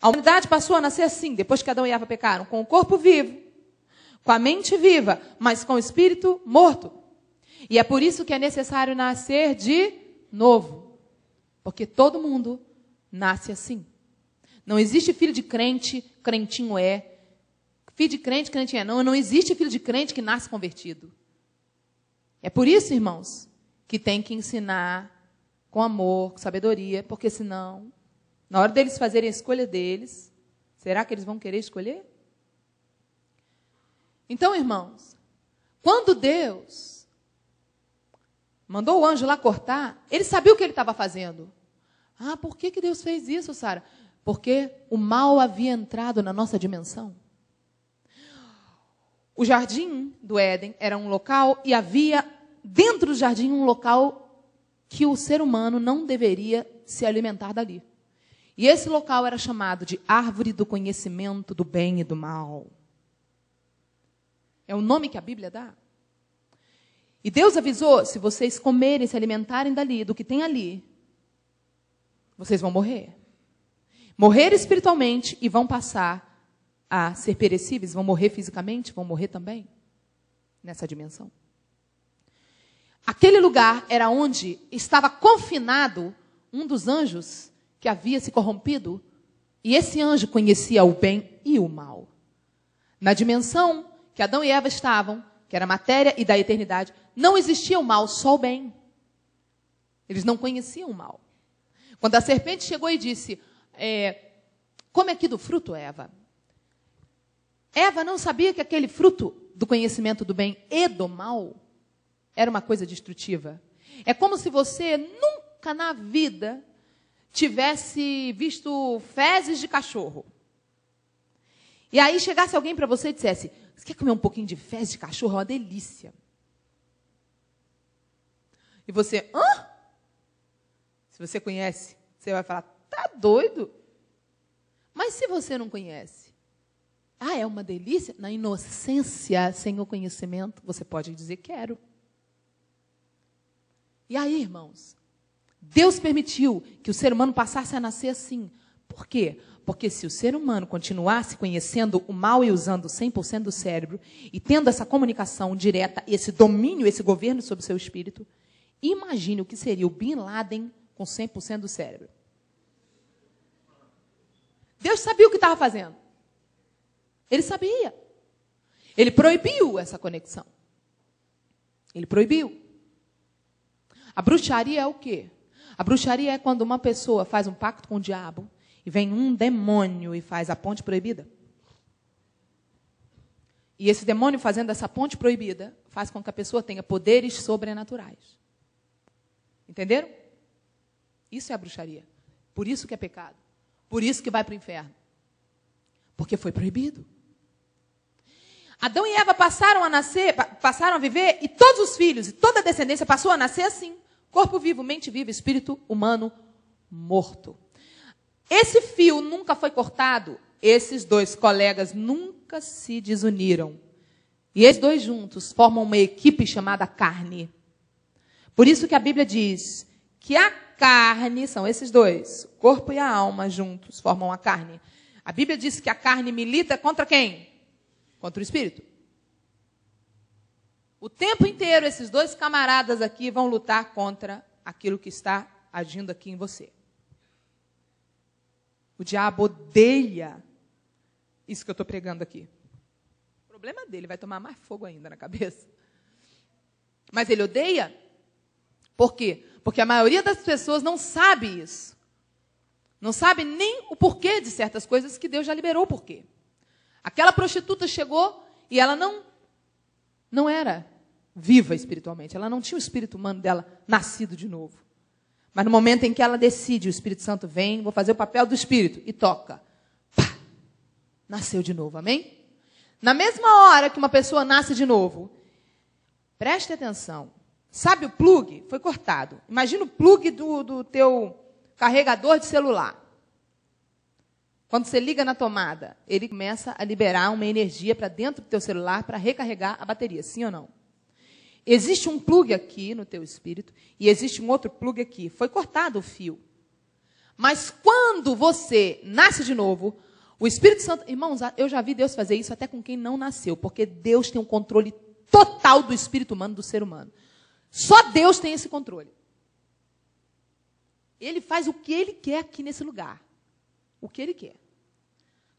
A humanidade passou a nascer assim, depois que Adão e Eva pecaram, com o corpo vivo, com a mente viva, mas com o espírito morto. E é por isso que é necessário nascer de novo. Porque todo mundo nasce assim. Não existe filho de crente, crentinho é. Filho de crente, crentinho é. Não, não existe filho de crente que nasce convertido. É por isso, irmãos, que tem que ensinar com amor, com sabedoria, porque senão na hora deles fazerem a escolha deles, será que eles vão querer escolher? Então, irmãos, quando Deus mandou o anjo lá cortar, ele sabia o que ele estava fazendo. Ah, por que, que Deus fez isso, Sara? Porque o mal havia entrado na nossa dimensão. O jardim do Éden era um local e havia dentro do jardim um local que o ser humano não deveria se alimentar dali. E esse local era chamado de árvore do conhecimento do bem e do mal. É o nome que a Bíblia dá. E Deus avisou: se vocês comerem, se alimentarem dali, do que tem ali, vocês vão morrer. Morrer espiritualmente e vão passar a ser perecíveis, vão morrer fisicamente, vão morrer também nessa dimensão. Aquele lugar era onde estava confinado um dos anjos que havia se corrompido, e esse anjo conhecia o bem e o mal. Na dimensão que Adão e Eva estavam, que era matéria e da eternidade, não existia o mal, só o bem. Eles não conheciam o mal. Quando a serpente chegou e disse: é, Come aqui do fruto, Eva. Eva não sabia que aquele fruto do conhecimento do bem e do mal era uma coisa destrutiva. É como se você nunca na vida tivesse visto fezes de cachorro. E aí chegasse alguém para você e dissesse: Você quer comer um pouquinho de fezes de cachorro? É uma delícia. E você, hã? Se você conhece, você vai falar: Tá doido? Mas se você não conhece, ah, é uma delícia? Na inocência, sem o conhecimento, você pode dizer: Quero. E aí, irmãos, Deus permitiu que o ser humano passasse a nascer assim. Por quê? Porque se o ser humano continuasse conhecendo o mal e usando 100% do cérebro e tendo essa comunicação direta, esse domínio, esse governo sobre o seu espírito, imagine o que seria o Bin Laden com 100% do cérebro. Deus sabia o que estava fazendo. Ele sabia. Ele proibiu essa conexão. Ele proibiu. A bruxaria é o quê? A bruxaria é quando uma pessoa faz um pacto com o diabo e vem um demônio e faz a ponte proibida. E esse demônio fazendo essa ponte proibida faz com que a pessoa tenha poderes sobrenaturais. Entenderam? Isso é a bruxaria. Por isso que é pecado. Por isso que vai para o inferno. Porque foi proibido. Adão e Eva passaram a nascer, passaram a viver, e todos os filhos, e toda a descendência passou a nascer assim. Corpo vivo, mente viva, espírito humano morto. Esse fio nunca foi cortado. Esses dois colegas nunca se desuniram. E esses dois juntos formam uma equipe chamada carne. Por isso que a Bíblia diz que a carne, são esses dois, o corpo e a alma juntos formam a carne. A Bíblia diz que a carne milita contra quem? Contra o espírito. O tempo inteiro, esses dois camaradas aqui vão lutar contra aquilo que está agindo aqui em você. O diabo odeia isso que eu estou pregando aqui. O problema dele vai tomar mais fogo ainda na cabeça. Mas ele odeia. Por quê? Porque a maioria das pessoas não sabe isso. Não sabe nem o porquê de certas coisas que Deus já liberou o porquê. Aquela prostituta chegou e ela não não era viva espiritualmente. Ela não tinha o espírito humano dela nascido de novo. Mas no momento em que ela decide, o Espírito Santo vem, vou fazer o papel do Espírito e toca. Pá! Nasceu de novo, amém? Na mesma hora que uma pessoa nasce de novo, preste atenção. Sabe o plug? Foi cortado. Imagina o plug do, do teu carregador de celular. Quando você liga na tomada, ele começa a liberar uma energia para dentro do teu celular para recarregar a bateria, sim ou não? Existe um plug aqui no teu espírito e existe um outro plug aqui. Foi cortado o fio. Mas quando você nasce de novo, o Espírito Santo, irmãos, eu já vi Deus fazer isso até com quem não nasceu, porque Deus tem um controle total do espírito humano, do ser humano. Só Deus tem esse controle. Ele faz o que ele quer aqui nesse lugar. O que ele quer.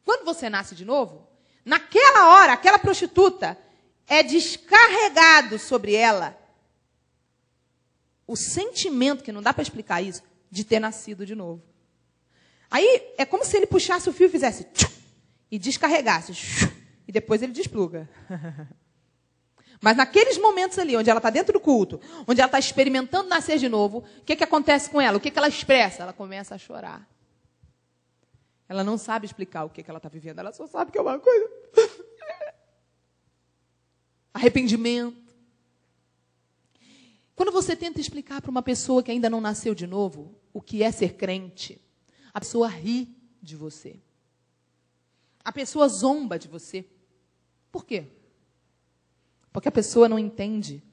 Quando você nasce de novo, naquela hora, aquela prostituta é descarregado sobre ela o sentimento, que não dá para explicar isso, de ter nascido de novo. Aí é como se ele puxasse o fio e fizesse tchum, e descarregasse. Tchum, e depois ele despluga. Mas naqueles momentos ali, onde ela está dentro do culto, onde ela está experimentando nascer de novo, o que, que acontece com ela? O que, que ela expressa? Ela começa a chorar. Ela não sabe explicar o que, que ela está vivendo, ela só sabe que é uma coisa. Arrependimento. Quando você tenta explicar para uma pessoa que ainda não nasceu de novo o que é ser crente, a pessoa ri de você. A pessoa zomba de você. Por quê? Porque a pessoa não entende.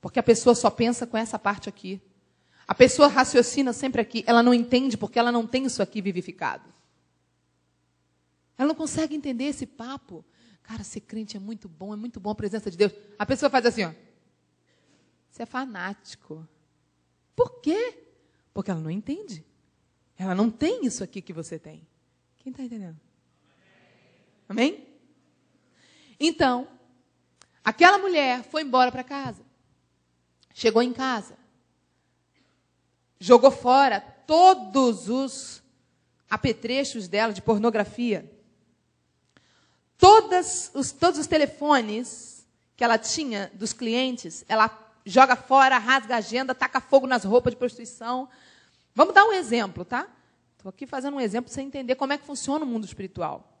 Porque a pessoa só pensa com essa parte aqui. A pessoa raciocina sempre aqui. Ela não entende porque ela não tem isso aqui vivificado. Ela não consegue entender esse papo. Cara, ser crente é muito bom, é muito bom a presença de Deus. A pessoa faz assim, ó. Você é fanático. Por quê? Porque ela não entende. Ela não tem isso aqui que você tem. Quem está entendendo? Amém? Então, Aquela mulher foi embora para casa. Chegou em casa. Jogou fora todos os apetrechos dela de pornografia. Todas os, todos os telefones que ela tinha dos clientes, ela joga fora, rasga a agenda, taca fogo nas roupas de prostituição. Vamos dar um exemplo, tá? Estou aqui fazendo um exemplo para você entender como é que funciona o mundo espiritual.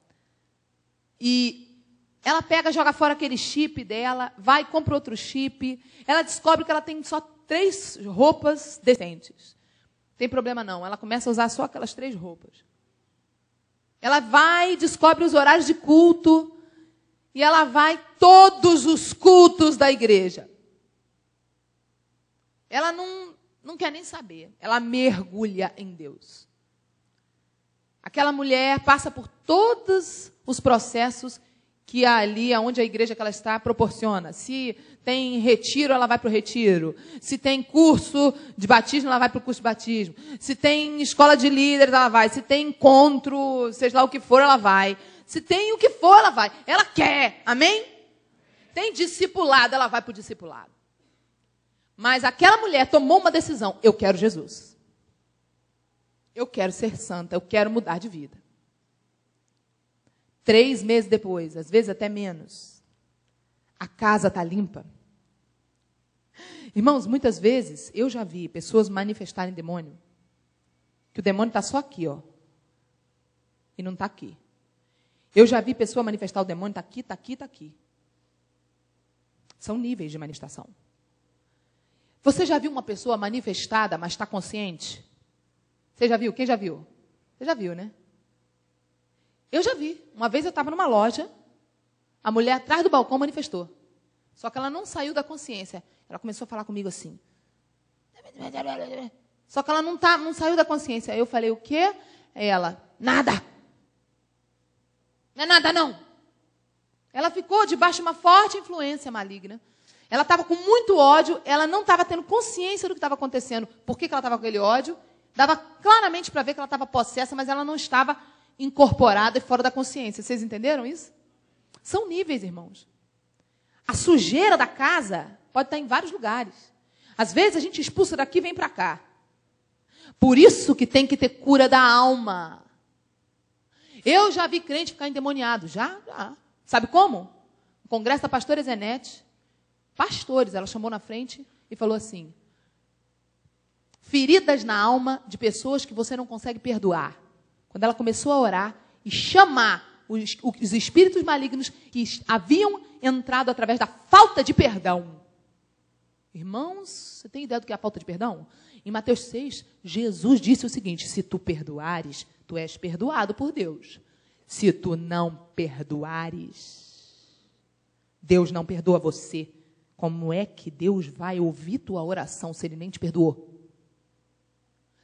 E ela pega, joga fora aquele chip dela, vai, compra outro chip. Ela descobre que ela tem só três roupas decentes. Tem problema não, ela começa a usar só aquelas três roupas. Ela vai, descobre os horários de culto. E ela vai todos os cultos da igreja. Ela não, não quer nem saber. Ela mergulha em Deus. Aquela mulher passa por todos os processos que ali, aonde a igreja que ela está, proporciona. Se tem retiro, ela vai para o retiro. Se tem curso de batismo, ela vai para o curso de batismo. Se tem escola de líderes, ela vai. Se tem encontro, seja lá o que for, ela vai. Se tem o que for, ela vai. Ela quer. Amém? Tem discipulado, ela vai para o discipulado. Mas aquela mulher tomou uma decisão: eu quero Jesus. Eu quero ser santa, eu quero mudar de vida. Três meses depois, às vezes até menos, a casa está limpa. Irmãos, muitas vezes eu já vi pessoas manifestarem demônio, que o demônio está só aqui, ó, e não está aqui. Eu já vi pessoa manifestar o demônio, está aqui, está aqui, está aqui. São níveis de manifestação. Você já viu uma pessoa manifestada, mas está consciente? Você já viu? Quem já viu? Você já viu, né? Eu já vi. Uma vez eu estava numa loja, a mulher atrás do balcão manifestou. Só que ela não saiu da consciência. Ela começou a falar comigo assim. Só que ela não, tá, não saiu da consciência. Eu falei, o quê? Ela, nada. Não é nada, não. Ela ficou debaixo de uma forte influência maligna. Ela estava com muito ódio, ela não estava tendo consciência do que estava acontecendo. Por que, que ela estava com aquele ódio? Dava claramente para ver que ela estava possessa, mas ela não estava incorporada e fora da consciência. Vocês entenderam isso? São níveis, irmãos. A sujeira da casa pode estar em vários lugares. Às vezes a gente expulsa daqui e vem para cá. Por isso que tem que ter cura da alma. Eu já vi crente ficar endemoniado. Já? Já. Sabe como? No congresso da pastora Zenete, pastores, ela chamou na frente e falou assim: feridas na alma de pessoas que você não consegue perdoar. Quando ela começou a orar e chamar os, os espíritos malignos que haviam entrado através da falta de perdão. Irmãos, você tem ideia do que é a falta de perdão? Em Mateus 6, Jesus disse o seguinte: se tu perdoares, tu és perdoado por Deus. Se tu não perdoares, Deus não perdoa você. Como é que Deus vai ouvir tua oração se ele nem te perdoou?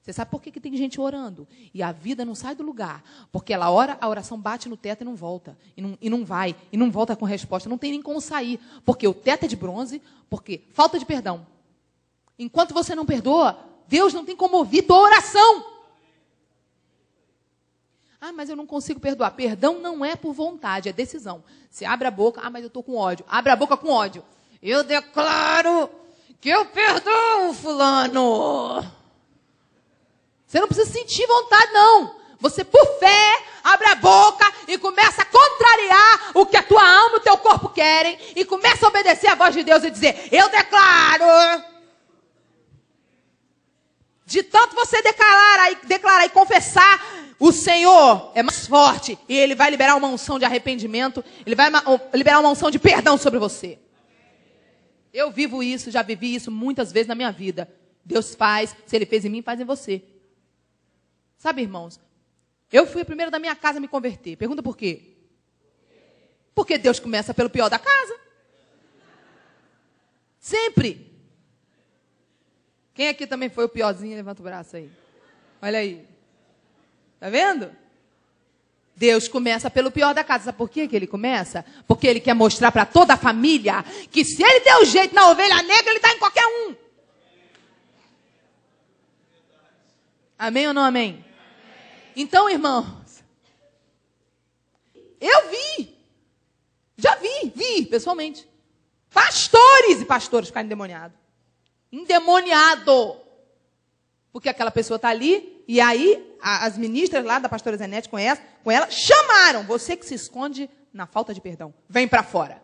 Você sabe por que, que tem gente orando? E a vida não sai do lugar. Porque ela ora, a oração bate no teto e não volta. E não, e não vai. E não volta com resposta. Não tem nem como sair. Porque o teto é de bronze. Porque falta de perdão. Enquanto você não perdoa, Deus não tem como ouvir tua oração. Ah, mas eu não consigo perdoar. Perdão não é por vontade, é decisão. Você abre a boca, ah, mas eu estou com ódio. Abre a boca com ódio. Eu declaro que eu perdoo fulano. Você não precisa sentir vontade, não. Você, por fé, abre a boca e começa a contrariar o que a tua alma e o teu corpo querem. E começa a obedecer a voz de Deus e dizer: Eu declaro. De tanto você declarar, declarar e confessar, o Senhor é mais forte e Ele vai liberar uma unção de arrependimento, Ele vai liberar uma unção de perdão sobre você. Eu vivo isso, já vivi isso muitas vezes na minha vida. Deus faz, se Ele fez em mim, faz em você. Sabe, irmãos, eu fui a primeira da minha casa a me converter. Pergunta por quê? Porque Deus começa pelo pior da casa. Sempre. Quem aqui também foi o piorzinho? Levanta o braço aí. Olha aí. Tá vendo? Deus começa pelo pior da casa. Sabe por que ele começa? Porque ele quer mostrar para toda a família que se ele deu jeito na ovelha negra, ele está em qualquer um. Amém ou não amém? Então, irmãos, eu vi, já vi, vi pessoalmente, pastores e pastores ficarem endemoniados. Endemoniado. Porque aquela pessoa está ali, e aí as ministras lá da pastora Zenete com ela, com ela, chamaram você que se esconde na falta de perdão. Vem para fora.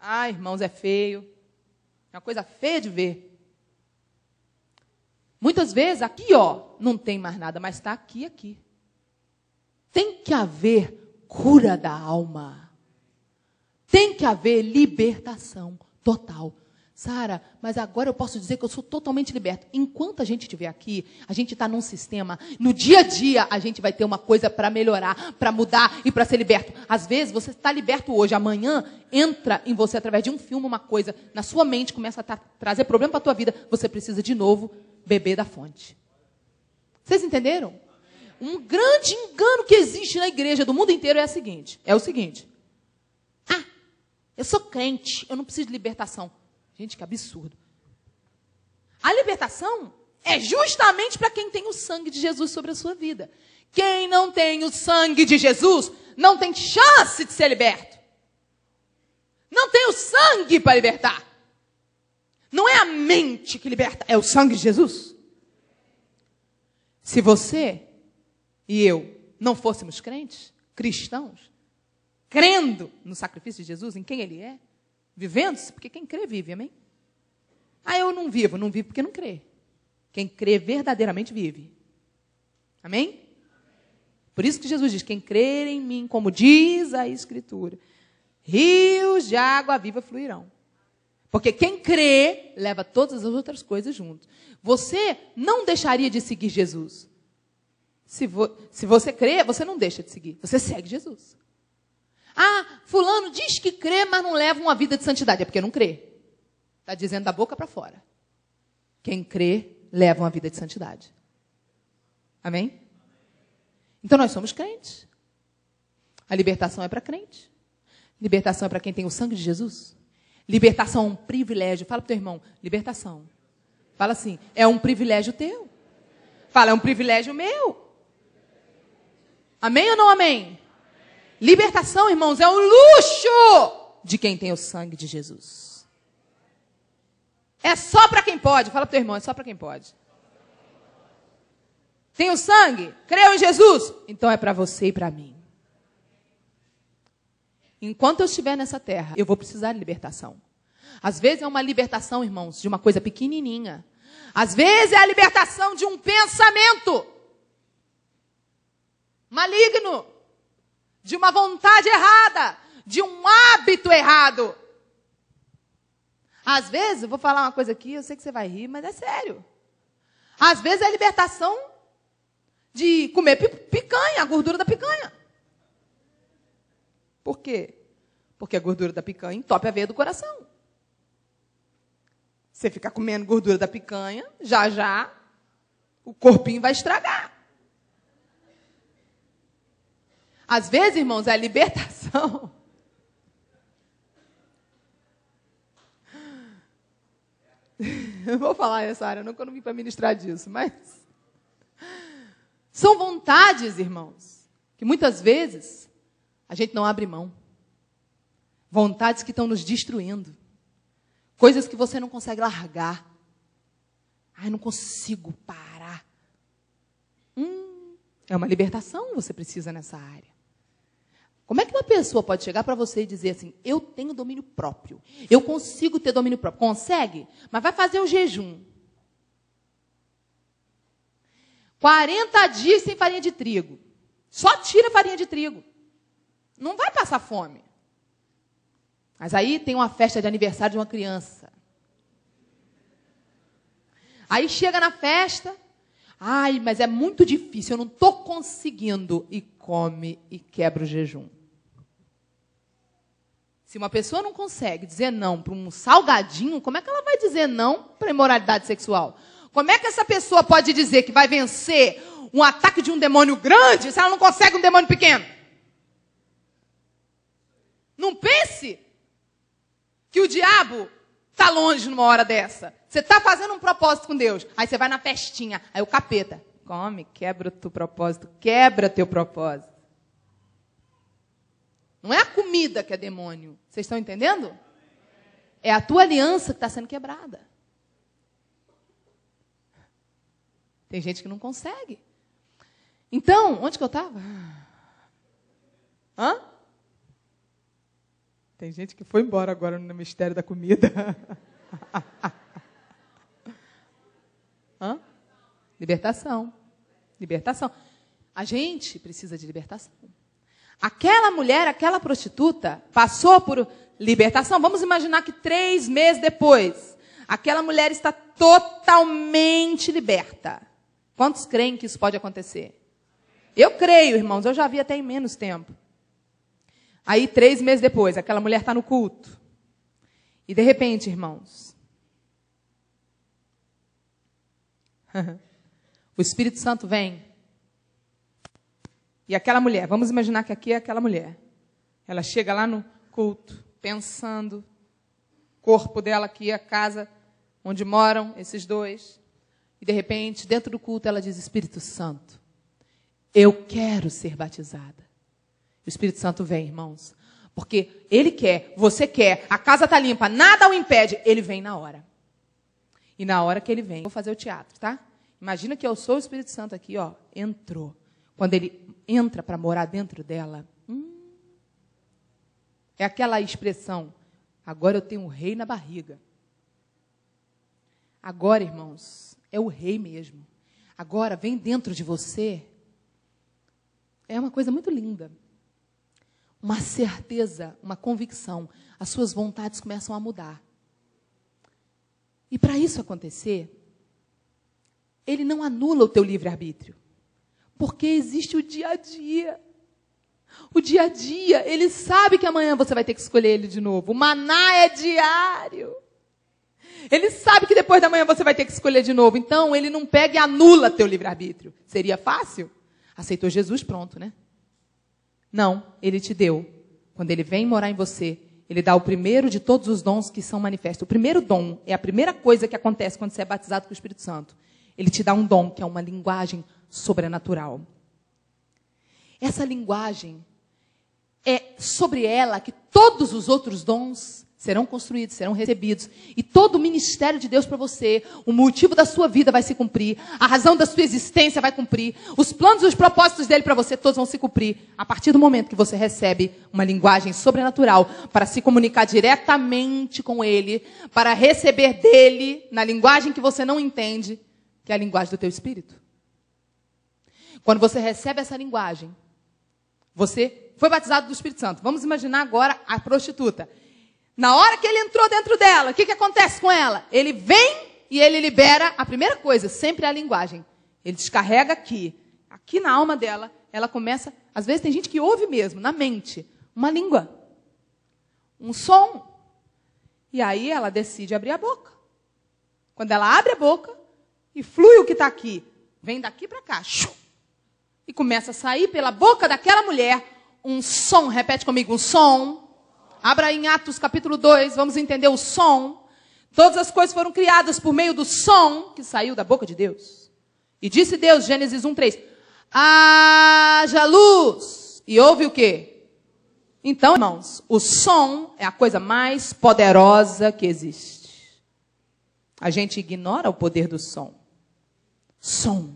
Ah, irmãos, é feio. É uma coisa feia de ver. Muitas vezes aqui, ó, não tem mais nada, mas está aqui, aqui. Tem que haver cura da alma. Tem que haver libertação total. Sara, mas agora eu posso dizer que eu sou totalmente liberto. Enquanto a gente estiver aqui, a gente está num sistema. No dia a dia, a gente vai ter uma coisa para melhorar, para mudar e para ser liberto. Às vezes, você está liberto hoje, amanhã entra em você através de um filme uma coisa na sua mente começa a trazer problema para a tua vida. Você precisa de novo beber da fonte. Vocês entenderam? Um grande engano que existe na igreja do mundo inteiro é o seguinte: é o seguinte. Ah, eu sou crente, eu não preciso de libertação. Gente, que absurdo. A libertação é justamente para quem tem o sangue de Jesus sobre a sua vida. Quem não tem o sangue de Jesus não tem chance de ser liberto. Não tem o sangue para libertar. Não é a mente que liberta, é o sangue de Jesus. Se você e eu não fôssemos crentes, cristãos, crendo no sacrifício de Jesus, em quem ele é, vivendo-se, porque quem crê vive, amém? Ah, eu não vivo, não vivo porque não crê. Quem crê verdadeiramente vive. Amém? Por isso que Jesus diz: quem crer em mim, como diz a Escritura, rios de água viva fluirão. Porque quem crê leva todas as outras coisas junto. Você não deixaria de seguir Jesus. Se, vo, se você crê, você não deixa de seguir. Você segue Jesus. Ah, fulano diz que crê, mas não leva uma vida de santidade. É porque não crê. Está dizendo da boca para fora. Quem crê, leva uma vida de santidade. Amém? Então nós somos crentes. A libertação é para crente. Libertação é para quem tem o sangue de Jesus. Libertação é um privilégio. Fala para teu irmão, libertação. Fala assim, é um privilégio teu. Fala, é um privilégio meu. Amém ou não amém? Libertação, irmãos, é um luxo de quem tem o sangue de Jesus. É só para quem pode. Fala para teu irmão, é só para quem pode. Tem o sangue? Creu em Jesus? Então é para você e para mim. Enquanto eu estiver nessa terra, eu vou precisar de libertação. Às vezes é uma libertação, irmãos, de uma coisa pequenininha. Às vezes é a libertação de um pensamento maligno. de uma vontade errada, de um hábito errado. Às vezes, vou falar uma coisa aqui, eu sei que você vai rir, mas é sério. Às vezes é a libertação de comer picanha, a gordura da picanha. Por quê? Porque a gordura da picanha entope a veia do coração. Você ficar comendo gordura da picanha, já já o corpinho vai estragar. Às vezes, irmãos, é a libertação. Eu vou falar essa área, não vim para ministrar disso, mas são vontades, irmãos, que muitas vezes a gente não abre mão. Vontades que estão nos destruindo. Coisas que você não consegue largar. Ai, não consigo parar. Hum, é uma libertação você precisa nessa área. Como é que uma pessoa pode chegar para você e dizer assim: eu tenho domínio próprio, eu consigo ter domínio próprio? Consegue, mas vai fazer o jejum. 40 dias sem farinha de trigo. Só tira farinha de trigo. Não vai passar fome. Mas aí tem uma festa de aniversário de uma criança. Aí chega na festa, ai, mas é muito difícil, eu não estou conseguindo. E come e quebra o jejum. Se uma pessoa não consegue dizer não para um salgadinho, como é que ela vai dizer não para imoralidade sexual? Como é que essa pessoa pode dizer que vai vencer um ataque de um demônio grande se ela não consegue um demônio pequeno? Não pense que o diabo está longe numa hora dessa. Você está fazendo um propósito com Deus. Aí você vai na festinha. Aí o capeta. Come, quebra o teu propósito. Quebra teu propósito. Não é a comida que é demônio. Vocês estão entendendo? É a tua aliança que está sendo quebrada. Tem gente que não consegue. Então, onde que eu estava? Hã? Tem gente que foi embora agora no mistério da comida. Hã? Libertação. Libertação. A gente precisa de libertação. Aquela mulher, aquela prostituta, passou por libertação. Vamos imaginar que três meses depois, aquela mulher está totalmente liberta. Quantos creem que isso pode acontecer? Eu creio, irmãos, eu já vi até em menos tempo. Aí, três meses depois, aquela mulher está no culto. E de repente, irmãos, o Espírito Santo vem e aquela mulher, vamos imaginar que aqui é aquela mulher. Ela chega lá no culto, pensando, corpo dela aqui, a casa onde moram esses dois. E de repente, dentro do culto, ela diz: Espírito Santo, eu quero ser batizada. O Espírito Santo vem, irmãos. Porque ele quer, você quer, a casa está limpa, nada o impede, ele vem na hora. E na hora que ele vem, vou fazer o teatro, tá? Imagina que eu sou o Espírito Santo aqui, ó, entrou. Quando ele entra para morar dentro dela, hum, é aquela expressão: agora eu tenho um rei na barriga. Agora, irmãos, é o rei mesmo. Agora vem dentro de você. É uma coisa muito linda. Uma certeza, uma convicção. As suas vontades começam a mudar. E para isso acontecer, ele não anula o teu livre-arbítrio. Porque existe o dia a dia. O dia a dia, ele sabe que amanhã você vai ter que escolher ele de novo. O maná é diário. Ele sabe que depois da manhã você vai ter que escolher de novo. Então, ele não pega e anula teu livre-arbítrio. Seria fácil? Aceitou Jesus, pronto, né? Não, ele te deu. Quando ele vem morar em você, ele dá o primeiro de todos os dons que são manifestos. O primeiro dom é a primeira coisa que acontece quando você é batizado com o Espírito Santo. Ele te dá um dom, que é uma linguagem sobrenatural. Essa linguagem é sobre ela que todos os outros dons serão construídos, serão recebidos. E todo o ministério de Deus para você, o motivo da sua vida vai se cumprir, a razão da sua existência vai cumprir, os planos e os propósitos dele para você todos vão se cumprir a partir do momento que você recebe uma linguagem sobrenatural para se comunicar diretamente com ele, para receber dele na linguagem que você não entende, que é a linguagem do teu espírito. Quando você recebe essa linguagem, você foi batizado do Espírito Santo. Vamos imaginar agora a prostituta. Na hora que ele entrou dentro dela, o que, que acontece com ela? Ele vem e ele libera a primeira coisa, sempre a linguagem. Ele descarrega aqui, aqui na alma dela, ela começa. Às vezes tem gente que ouve mesmo, na mente, uma língua, um som. E aí ela decide abrir a boca. Quando ela abre a boca e flui o que está aqui, vem daqui para cá, e começa a sair pela boca daquela mulher um som. Repete comigo, um som. Abra em Atos capítulo 2, vamos entender o som. Todas as coisas foram criadas por meio do som que saiu da boca de Deus. E disse Deus, Gênesis 1, 3, haja luz. E houve o quê? Então, irmãos, o som é a coisa mais poderosa que existe. A gente ignora o poder do som. Som.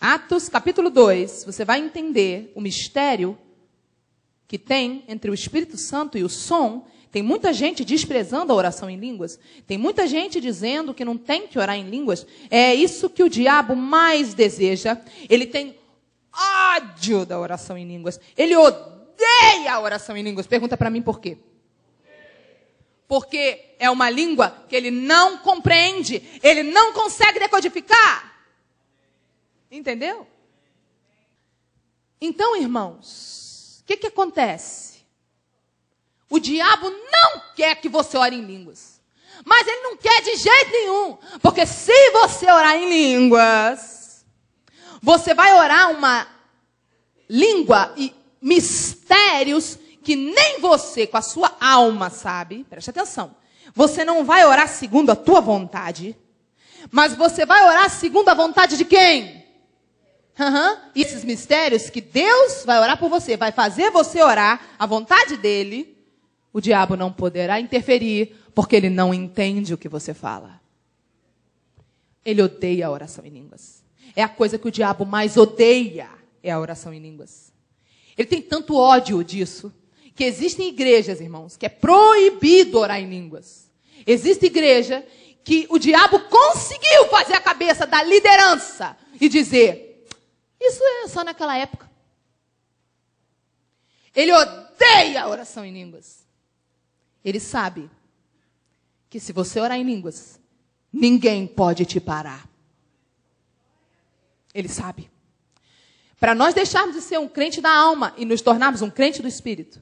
Atos capítulo 2, você vai entender o mistério que tem entre o Espírito Santo e o som. Tem muita gente desprezando a oração em línguas. Tem muita gente dizendo que não tem que orar em línguas. É isso que o diabo mais deseja. Ele tem ódio da oração em línguas. Ele odeia a oração em línguas. Pergunta para mim por quê? Porque é uma língua que ele não compreende, ele não consegue decodificar. Entendeu? Então, irmãos, que, que acontece? O diabo não quer que você ore em línguas. Mas ele não quer de jeito nenhum. Porque se você orar em línguas, você vai orar uma língua e mistérios que nem você, com a sua alma, sabe. Preste atenção. Você não vai orar segundo a tua vontade, mas você vai orar segundo a vontade de quem? Uhum. E esses mistérios que Deus vai orar por você, vai fazer você orar a vontade dele, o diabo não poderá interferir, porque ele não entende o que você fala. Ele odeia a oração em línguas. É a coisa que o diabo mais odeia, é a oração em línguas. Ele tem tanto ódio disso, que existem igrejas, irmãos, que é proibido orar em línguas. Existe igreja que o diabo conseguiu fazer a cabeça da liderança e dizer: isso é só naquela época. Ele odeia a oração em línguas. Ele sabe que se você orar em línguas, ninguém pode te parar. Ele sabe. Para nós deixarmos de ser um crente da alma e nos tornarmos um crente do Espírito,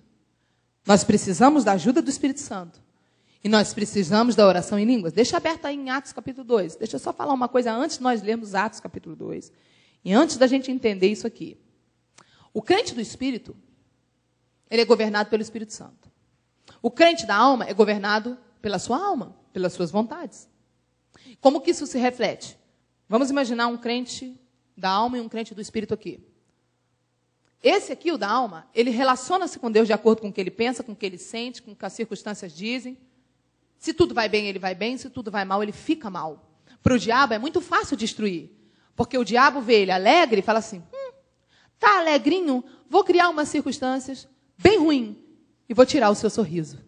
nós precisamos da ajuda do Espírito Santo. E nós precisamos da oração em línguas. Deixa aberto aí em Atos capítulo 2. Deixa eu só falar uma coisa antes de nós lermos Atos capítulo 2. E antes da gente entender isso aqui, o crente do Espírito, ele é governado pelo Espírito Santo. O crente da alma é governado pela sua alma, pelas suas vontades. Como que isso se reflete? Vamos imaginar um crente da alma e um crente do Espírito aqui. Esse aqui, o da alma, ele relaciona-se com Deus de acordo com o que ele pensa, com o que ele sente, com o que as circunstâncias dizem. Se tudo vai bem, ele vai bem. Se tudo vai mal, ele fica mal. Para o diabo é muito fácil destruir. Porque o diabo vê ele alegre e fala assim: hum, tá alegrinho, vou criar umas circunstâncias bem ruins e vou tirar o seu sorriso.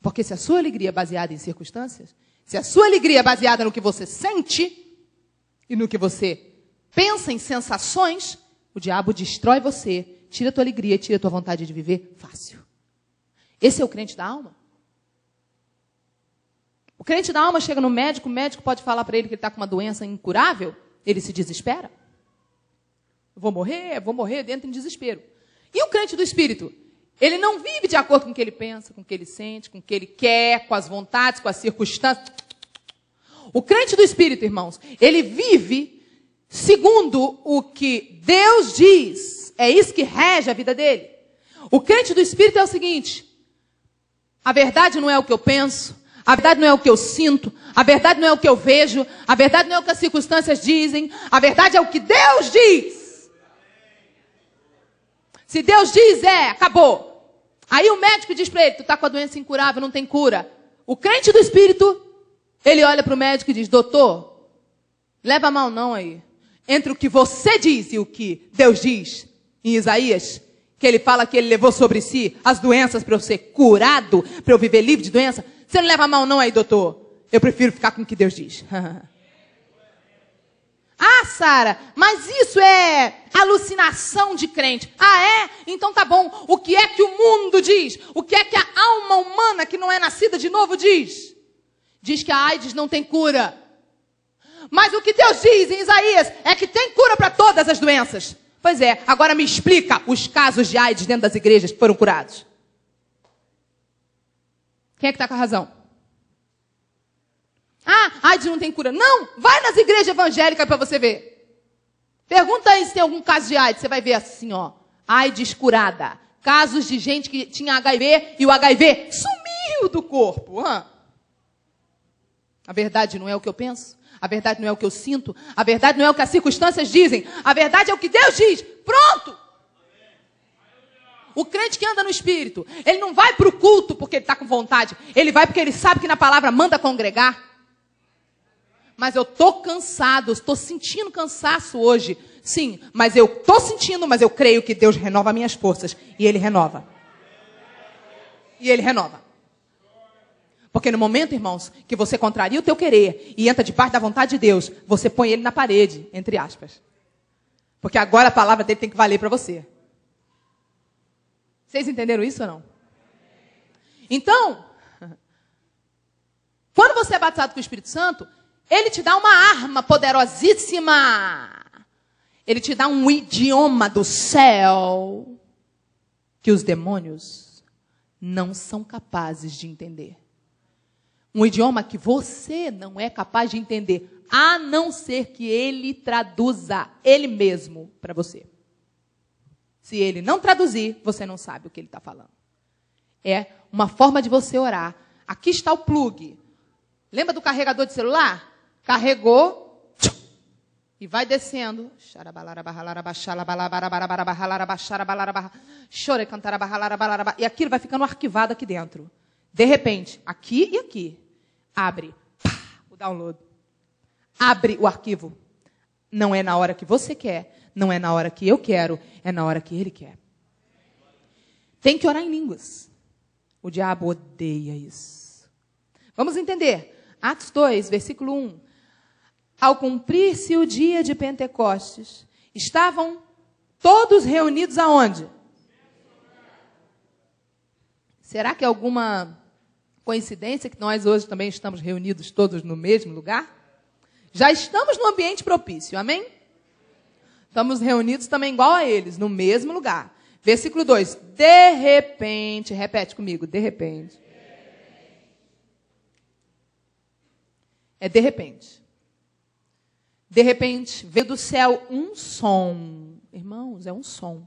Porque se a sua alegria é baseada em circunstâncias, se a sua alegria é baseada no que você sente e no que você pensa em sensações, o diabo destrói você, tira a tua alegria, tira a tua vontade de viver fácil. Esse é o crente da alma. Crente da alma chega no médico, o médico pode falar para ele que ele está com uma doença incurável, ele se desespera. Vou morrer, vou morrer, dentro em desespero. E o crente do espírito? Ele não vive de acordo com o que ele pensa, com o que ele sente, com o que ele quer, com as vontades, com as circunstâncias. O crente do espírito, irmãos, ele vive segundo o que Deus diz. É isso que rege a vida dele. O crente do espírito é o seguinte: a verdade não é o que eu penso, a verdade não é o que eu sinto, a verdade não é o que eu vejo, a verdade não é o que as circunstâncias dizem, a verdade é o que Deus diz. Se Deus diz, é, acabou. Aí o médico diz para ele: tu está com a doença incurável, não tem cura. O crente do espírito, ele olha para o médico e diz: doutor, leva mal não aí. Entre o que você diz e o que Deus diz em Isaías, que ele fala que ele levou sobre si as doenças para eu ser curado, para eu viver livre de doença. Você não leva mal não aí, doutor? Eu prefiro ficar com o que Deus diz. ah, Sara, mas isso é alucinação de crente. Ah, é? Então tá bom. O que é que o mundo diz? O que é que a alma humana que não é nascida de novo diz? Diz que a AIDS não tem cura. Mas o que Deus diz em Isaías é que tem cura para todas as doenças. Pois é, agora me explica os casos de AIDS dentro das igrejas que foram curados. Quem é que está com a razão? Ah, AIDS não tem cura. Não, vai nas igrejas evangélicas para você ver. Pergunta aí se tem algum caso de AIDS. Você vai ver assim, ó. AIDS curada. Casos de gente que tinha HIV e o HIV sumiu do corpo. A verdade não é o que eu penso. A verdade não é o que eu sinto. A verdade não é o que as circunstâncias dizem. A verdade é o que Deus diz. Pronto! O crente que anda no espírito, ele não vai para o culto porque ele está com vontade. Ele vai porque ele sabe que na palavra manda congregar mas eu tô cansado, estou sentindo cansaço hoje. Sim, mas eu tô sentindo, mas eu creio que Deus renova minhas forças e ele renova. E ele renova. Porque no momento, irmãos, que você contraria o teu querer e entra debaixo da vontade de Deus, você põe ele na parede, entre aspas. Porque agora a palavra dele tem que valer para você. Vocês entenderam isso ou não? Então, quando você é batizado com o Espírito Santo, ele te dá uma arma poderosíssima. Ele te dá um idioma do céu que os demônios não são capazes de entender. Um idioma que você não é capaz de entender, a não ser que ele traduza ele mesmo para você. Se ele não traduzir, você não sabe o que ele está falando. É uma forma de você orar. Aqui está o plug. Lembra do carregador de celular? carregou e vai descendo. E aquilo vai ficando arquivado aqui dentro. De repente, aqui e aqui, abre o download. Abre o arquivo. Não é na hora que você quer, não é na hora que eu quero, é na hora que ele quer. Tem que orar em línguas. O diabo odeia isso. Vamos entender. Atos 2, versículo 1. Ao cumprir-se o dia de Pentecostes, estavam todos reunidos aonde? Será que é alguma coincidência que nós hoje também estamos reunidos todos no mesmo lugar? Já estamos no ambiente propício, amém? Estamos reunidos também igual a eles, no mesmo lugar. Versículo 2: De repente, repete comigo, de repente. É de repente. De repente, veio do céu um som. Irmãos, é um som.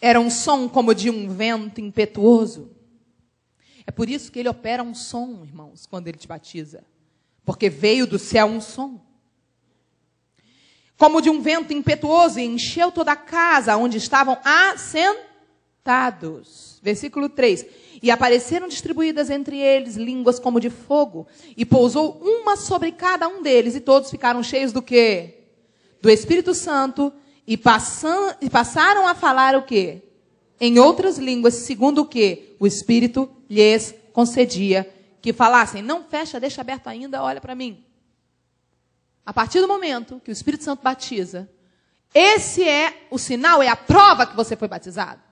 Era um som como de um vento impetuoso. É por isso que ele opera um som, irmãos, quando ele te batiza. Porque veio do céu um som. Como de um vento impetuoso e encheu toda a casa onde estavam assentados. Versículo 3. E apareceram distribuídas entre eles línguas como de fogo, e pousou uma sobre cada um deles, e todos ficaram cheios do quê? Do Espírito Santo, e, passam, e passaram a falar o quê? Em outras línguas, segundo o que o Espírito lhes concedia que falassem. Não fecha, deixa aberto ainda, olha para mim. A partir do momento que o Espírito Santo batiza, esse é o sinal, é a prova que você foi batizado.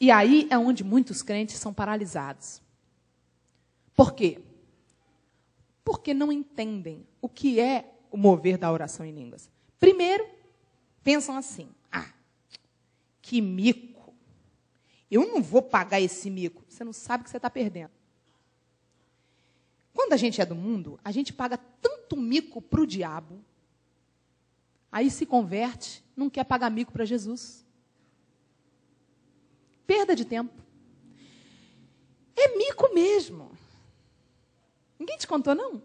E aí é onde muitos crentes são paralisados. Por quê? Porque não entendem o que é o mover da oração em línguas. Primeiro, pensam assim: ah, que mico. Eu não vou pagar esse mico. Você não sabe o que você está perdendo. Quando a gente é do mundo, a gente paga tanto mico para o diabo, aí se converte, não quer pagar mico para Jesus. Perda de tempo. É mico mesmo. Ninguém te contou, não?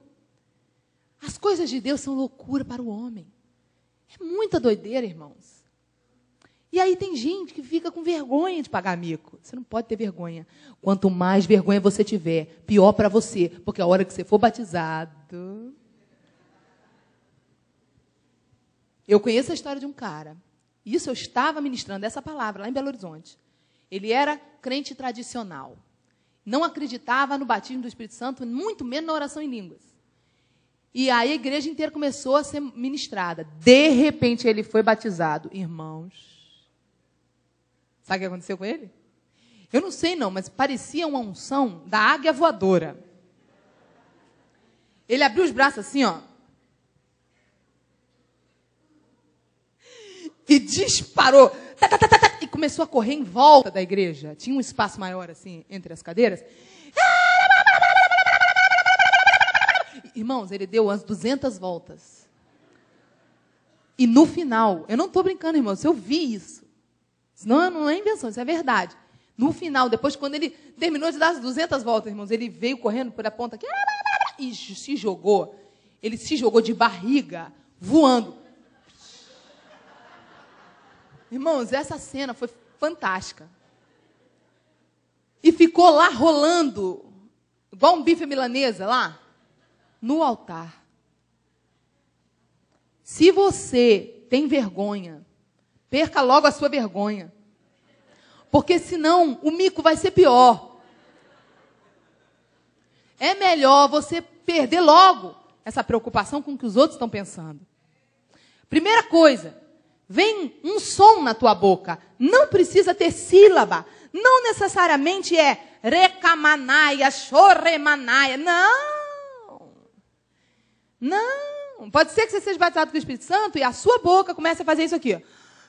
As coisas de Deus são loucura para o homem. É muita doideira, irmãos. E aí tem gente que fica com vergonha de pagar mico. Você não pode ter vergonha. Quanto mais vergonha você tiver, pior para você. Porque a hora que você for batizado. Eu conheço a história de um cara. Isso eu estava ministrando essa palavra lá em Belo Horizonte. Ele era crente tradicional. Não acreditava no batismo do Espírito Santo, muito menos na oração em línguas. E aí a igreja inteira começou a ser ministrada. De repente ele foi batizado. Irmãos, sabe o que aconteceu com ele? Eu não sei não, mas parecia uma unção da águia voadora. Ele abriu os braços assim, ó. E disparou. Tá, tá, tá, e começou a correr em volta da igreja. Tinha um espaço maior assim entre as cadeiras. Irmãos, ele deu umas 200 voltas. E no final, eu não estou brincando, irmãos, eu vi isso. Não, não é invenção, isso é verdade. No final, depois, quando ele terminou de dar as 200 voltas, irmãos, ele veio correndo por a ponta aqui e se jogou. Ele se jogou de barriga, voando. Irmãos, essa cena foi fantástica. E ficou lá rolando, igual um bife milanesa lá, no altar. Se você tem vergonha, perca logo a sua vergonha. Porque senão o mico vai ser pior. É melhor você perder logo essa preocupação com o que os outros estão pensando. Primeira coisa, vem um som na tua boca. Não precisa ter sílaba. Não necessariamente é recamanaia, choremanaia. Não. Não. Pode ser que você seja batizado com o Espírito Santo e a sua boca comece a fazer isso aqui.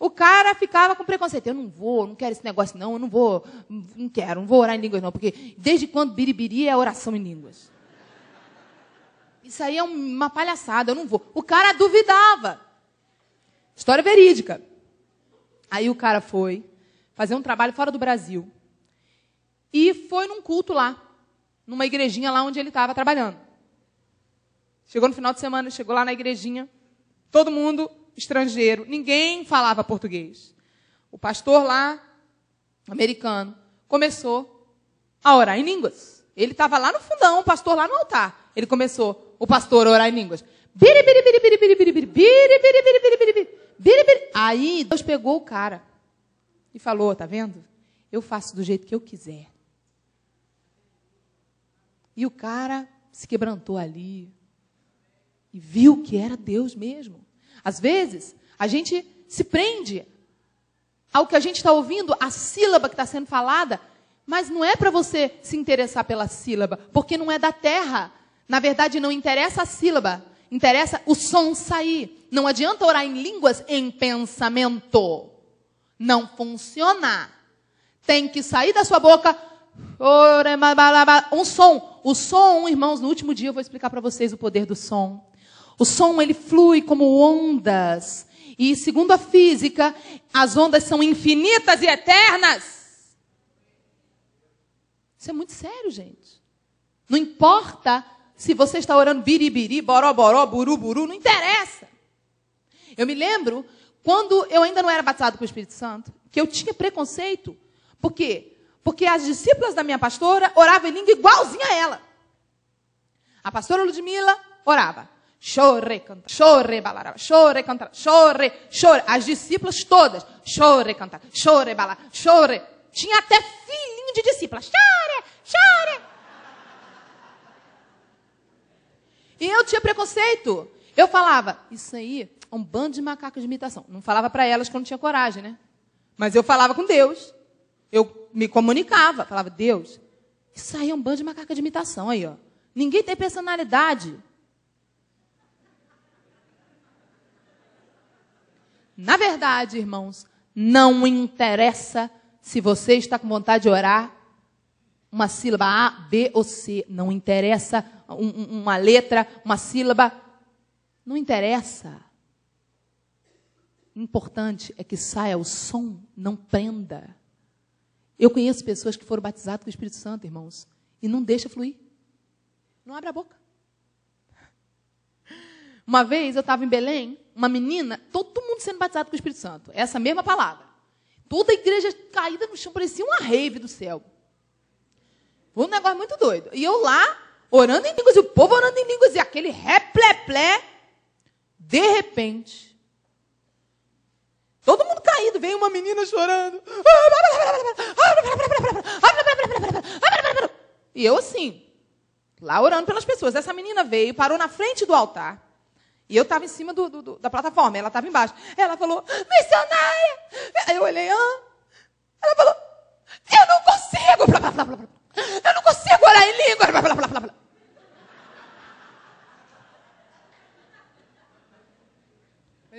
o cara ficava com preconceito. Eu não vou, não quero esse negócio, não, eu não vou, não quero, não vou orar em línguas, não, porque desde quando biribiri é oração em línguas? Isso aí é uma palhaçada, eu não vou. O cara duvidava. História verídica. Aí o cara foi fazer um trabalho fora do Brasil. E foi num culto lá, numa igrejinha lá onde ele estava trabalhando. Chegou no final de semana, chegou lá na igrejinha, todo mundo estrangeiro, ninguém falava português. O pastor lá, americano, começou a orar em línguas. Ele estava lá no fundão, o pastor lá no altar. Ele começou, o pastor, a orar em línguas. Aí Deus pegou o cara e falou: tá vendo? Eu faço do jeito que eu quiser. E o cara se quebrantou ali e viu que era Deus mesmo. Às vezes, a gente se prende ao que a gente está ouvindo, a sílaba que está sendo falada, mas não é para você se interessar pela sílaba, porque não é da terra. Na verdade, não interessa a sílaba, interessa o som sair. Não adianta orar em línguas em pensamento. Não funciona. Tem que sair da sua boca um som. O som, irmãos, no último dia eu vou explicar para vocês o poder do som. O som ele flui como ondas. E segundo a física, as ondas são infinitas e eternas. Isso é muito sério, gente. Não importa se você está orando biribiri, boroboró, buru, buru, não interessa. Eu me lembro quando eu ainda não era batizado com o Espírito Santo, que eu tinha preconceito. Por quê? Porque as discípulas da minha pastora oravam em língua igualzinha a ela. A pastora Ludmila orava. Chore, cantar, chore, balaraba, chore, cantar, chore, chore. As discípulas todas, chore, cantar, chore, balar, chore. Tinha até filhinho de discípula, chore, chore. E eu tinha preconceito. Eu falava, isso aí é um bando de macacos de imitação. Não falava para elas que eu não tinha coragem, né? Mas eu falava com Deus. Eu me comunicava, falava, Deus, isso aí é um bando de macaca de imitação aí, ó. Ninguém tem personalidade. Na verdade, irmãos, não interessa se você está com vontade de orar uma sílaba A, B ou C. Não interessa um, uma letra, uma sílaba. Não interessa. Importante é que saia o som, não prenda. Eu conheço pessoas que foram batizadas com o Espírito Santo, irmãos, e não deixa fluir. Não abre a boca. Uma vez eu estava em Belém, uma menina, todo mundo sendo batizado com o Espírito Santo. Essa mesma palavra. Toda a igreja caída no chão, parecia uma rave do céu. Foi um negócio muito doido. E eu lá, orando em línguas, e o povo orando em línguas, e aquele repleplé. De repente, todo mundo caído, veio uma menina chorando. E eu assim, lá orando pelas pessoas. Essa menina veio, parou na frente do altar. E eu estava em cima do, do, da plataforma, ela estava embaixo. Ela falou, missionária! Aí eu olhei, ah. Ela falou, eu não consigo! Eu não consigo orar em língua!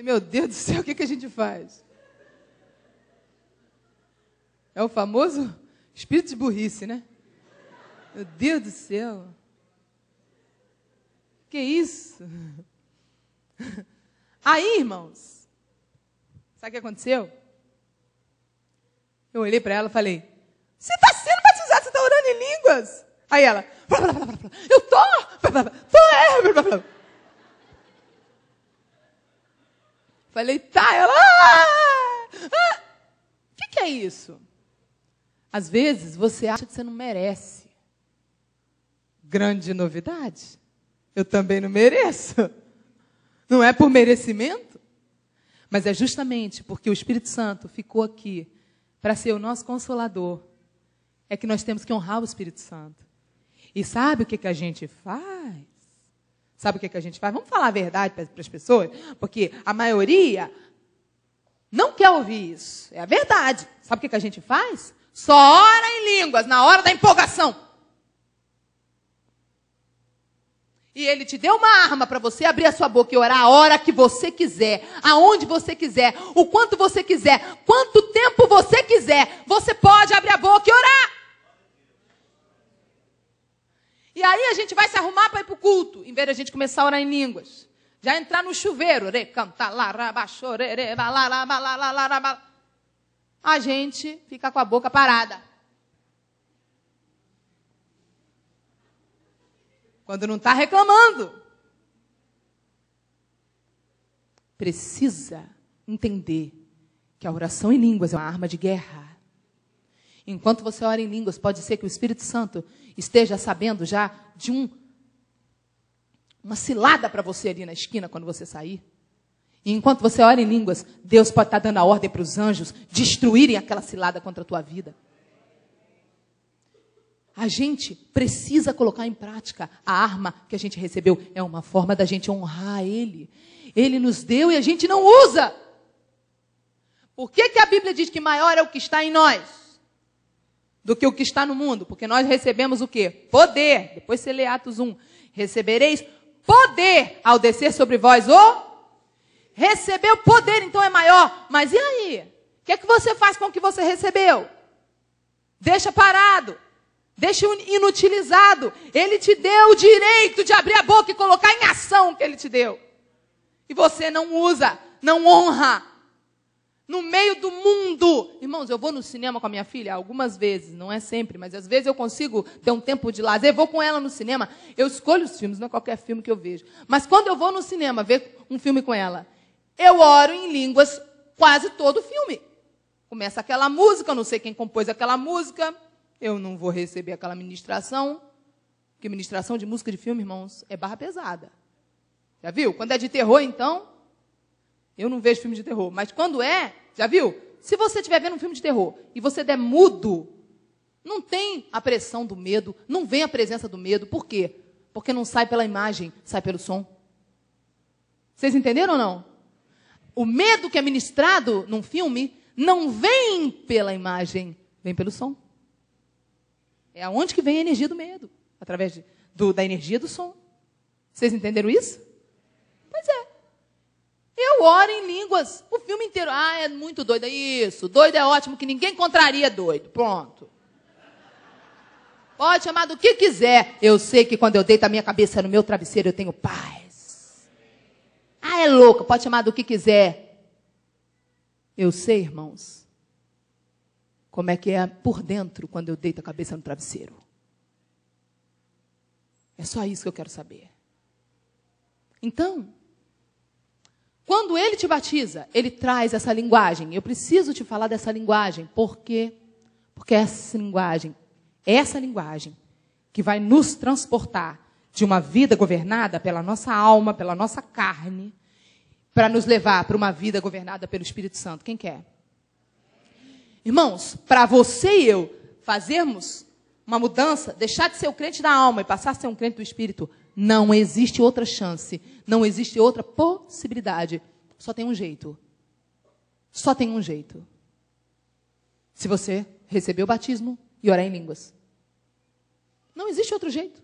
Meu Deus do céu, o que, que a gente faz? É o famoso espírito de burrice, né? Meu Deus do céu. Que isso? Aí, irmãos, sabe o que aconteceu? Eu olhei para ela e falei: Você está sendo batizado, você está orando em línguas? Aí ela: Eu tô, tô, é. Falei: Tá, ela. Ah, ah. O que, que é isso? Às vezes você acha que você não merece. Grande novidade. Eu também não mereço. Não é por merecimento, mas é justamente porque o Espírito Santo ficou aqui para ser o nosso consolador. É que nós temos que honrar o Espírito Santo. E sabe o que, que a gente faz? Sabe o que, que a gente faz? Vamos falar a verdade para as pessoas? Porque a maioria não quer ouvir isso. É a verdade. Sabe o que, que a gente faz? Só ora em línguas na hora da empolgação. E ele te deu uma arma para você abrir a sua boca e orar a hora que você quiser, aonde você quiser, o quanto você quiser, quanto tempo você quiser. Você pode abrir a boca e orar. E aí a gente vai se arrumar para ir para o culto, em vez de a gente começar a orar em línguas. Já entrar no chuveiro, a gente fica com a boca parada. Quando não está reclamando. Precisa entender que a oração em línguas é uma arma de guerra. Enquanto você ora em línguas, pode ser que o Espírito Santo esteja sabendo já de um uma cilada para você ali na esquina quando você sair. E enquanto você ora em línguas, Deus pode estar dando a ordem para os anjos destruírem aquela cilada contra a tua vida. A gente precisa colocar em prática a arma que a gente recebeu. É uma forma da gente honrar Ele. Ele nos deu e a gente não usa. Por que, que a Bíblia diz que maior é o que está em nós do que o que está no mundo? Porque nós recebemos o quê? Poder. Depois você lê Atos 1. Recebereis poder ao descer sobre vós o. Recebeu poder, então é maior. Mas e aí? O que é que você faz com o que você recebeu? Deixa parado. Deixa inutilizado. Ele te deu o direito de abrir a boca e colocar em ação o que ele te deu. E você não usa, não honra. No meio do mundo. Irmãos, eu vou no cinema com a minha filha algumas vezes, não é sempre, mas às vezes eu consigo ter um tempo de lazer. Vou com ela no cinema. Eu escolho os filmes, não é qualquer filme que eu vejo. Mas quando eu vou no cinema ver um filme com ela, eu oro em línguas quase todo o filme. Começa aquela música, não sei quem compôs aquela música eu não vou receber aquela ministração, porque ministração de música de filme, irmãos, é barra pesada. Já viu? Quando é de terror, então, eu não vejo filme de terror. Mas quando é, já viu? Se você estiver vendo um filme de terror e você der mudo, não tem a pressão do medo, não vem a presença do medo. Por quê? Porque não sai pela imagem, sai pelo som. Vocês entenderam ou não? O medo que é ministrado num filme não vem pela imagem, vem pelo som. É aonde que vem a energia do medo? Através de, do, da energia do som. Vocês entenderam isso? Pois é. Eu oro em línguas o filme inteiro. Ah, é muito doido. É isso. Doido é ótimo, que ninguém contraria doido. Pronto. Pode chamar do que quiser. Eu sei que quando eu deito a minha cabeça no meu travesseiro, eu tenho paz. Ah, é louca. Pode chamar do que quiser. Eu sei, irmãos, como é que é por dentro quando eu deito a cabeça no travesseiro. É só isso que eu quero saber. Então, Quando ele te batiza, ele traz essa linguagem. Eu preciso te falar dessa linguagem. Por quê? Porque essa linguagem, essa linguagem que vai nos transportar de uma vida governada pela nossa alma, pela nossa carne, para nos levar para uma vida governada pelo Espírito Santo. Quem quer? Irmãos, para você e eu fazermos uma mudança, deixar de ser o crente da alma e passar a ser um crente do Espírito, não existe outra chance, não existe outra possibilidade. Só tem um jeito. Só tem um jeito. Se você receber o batismo e orar em línguas. Não existe outro jeito.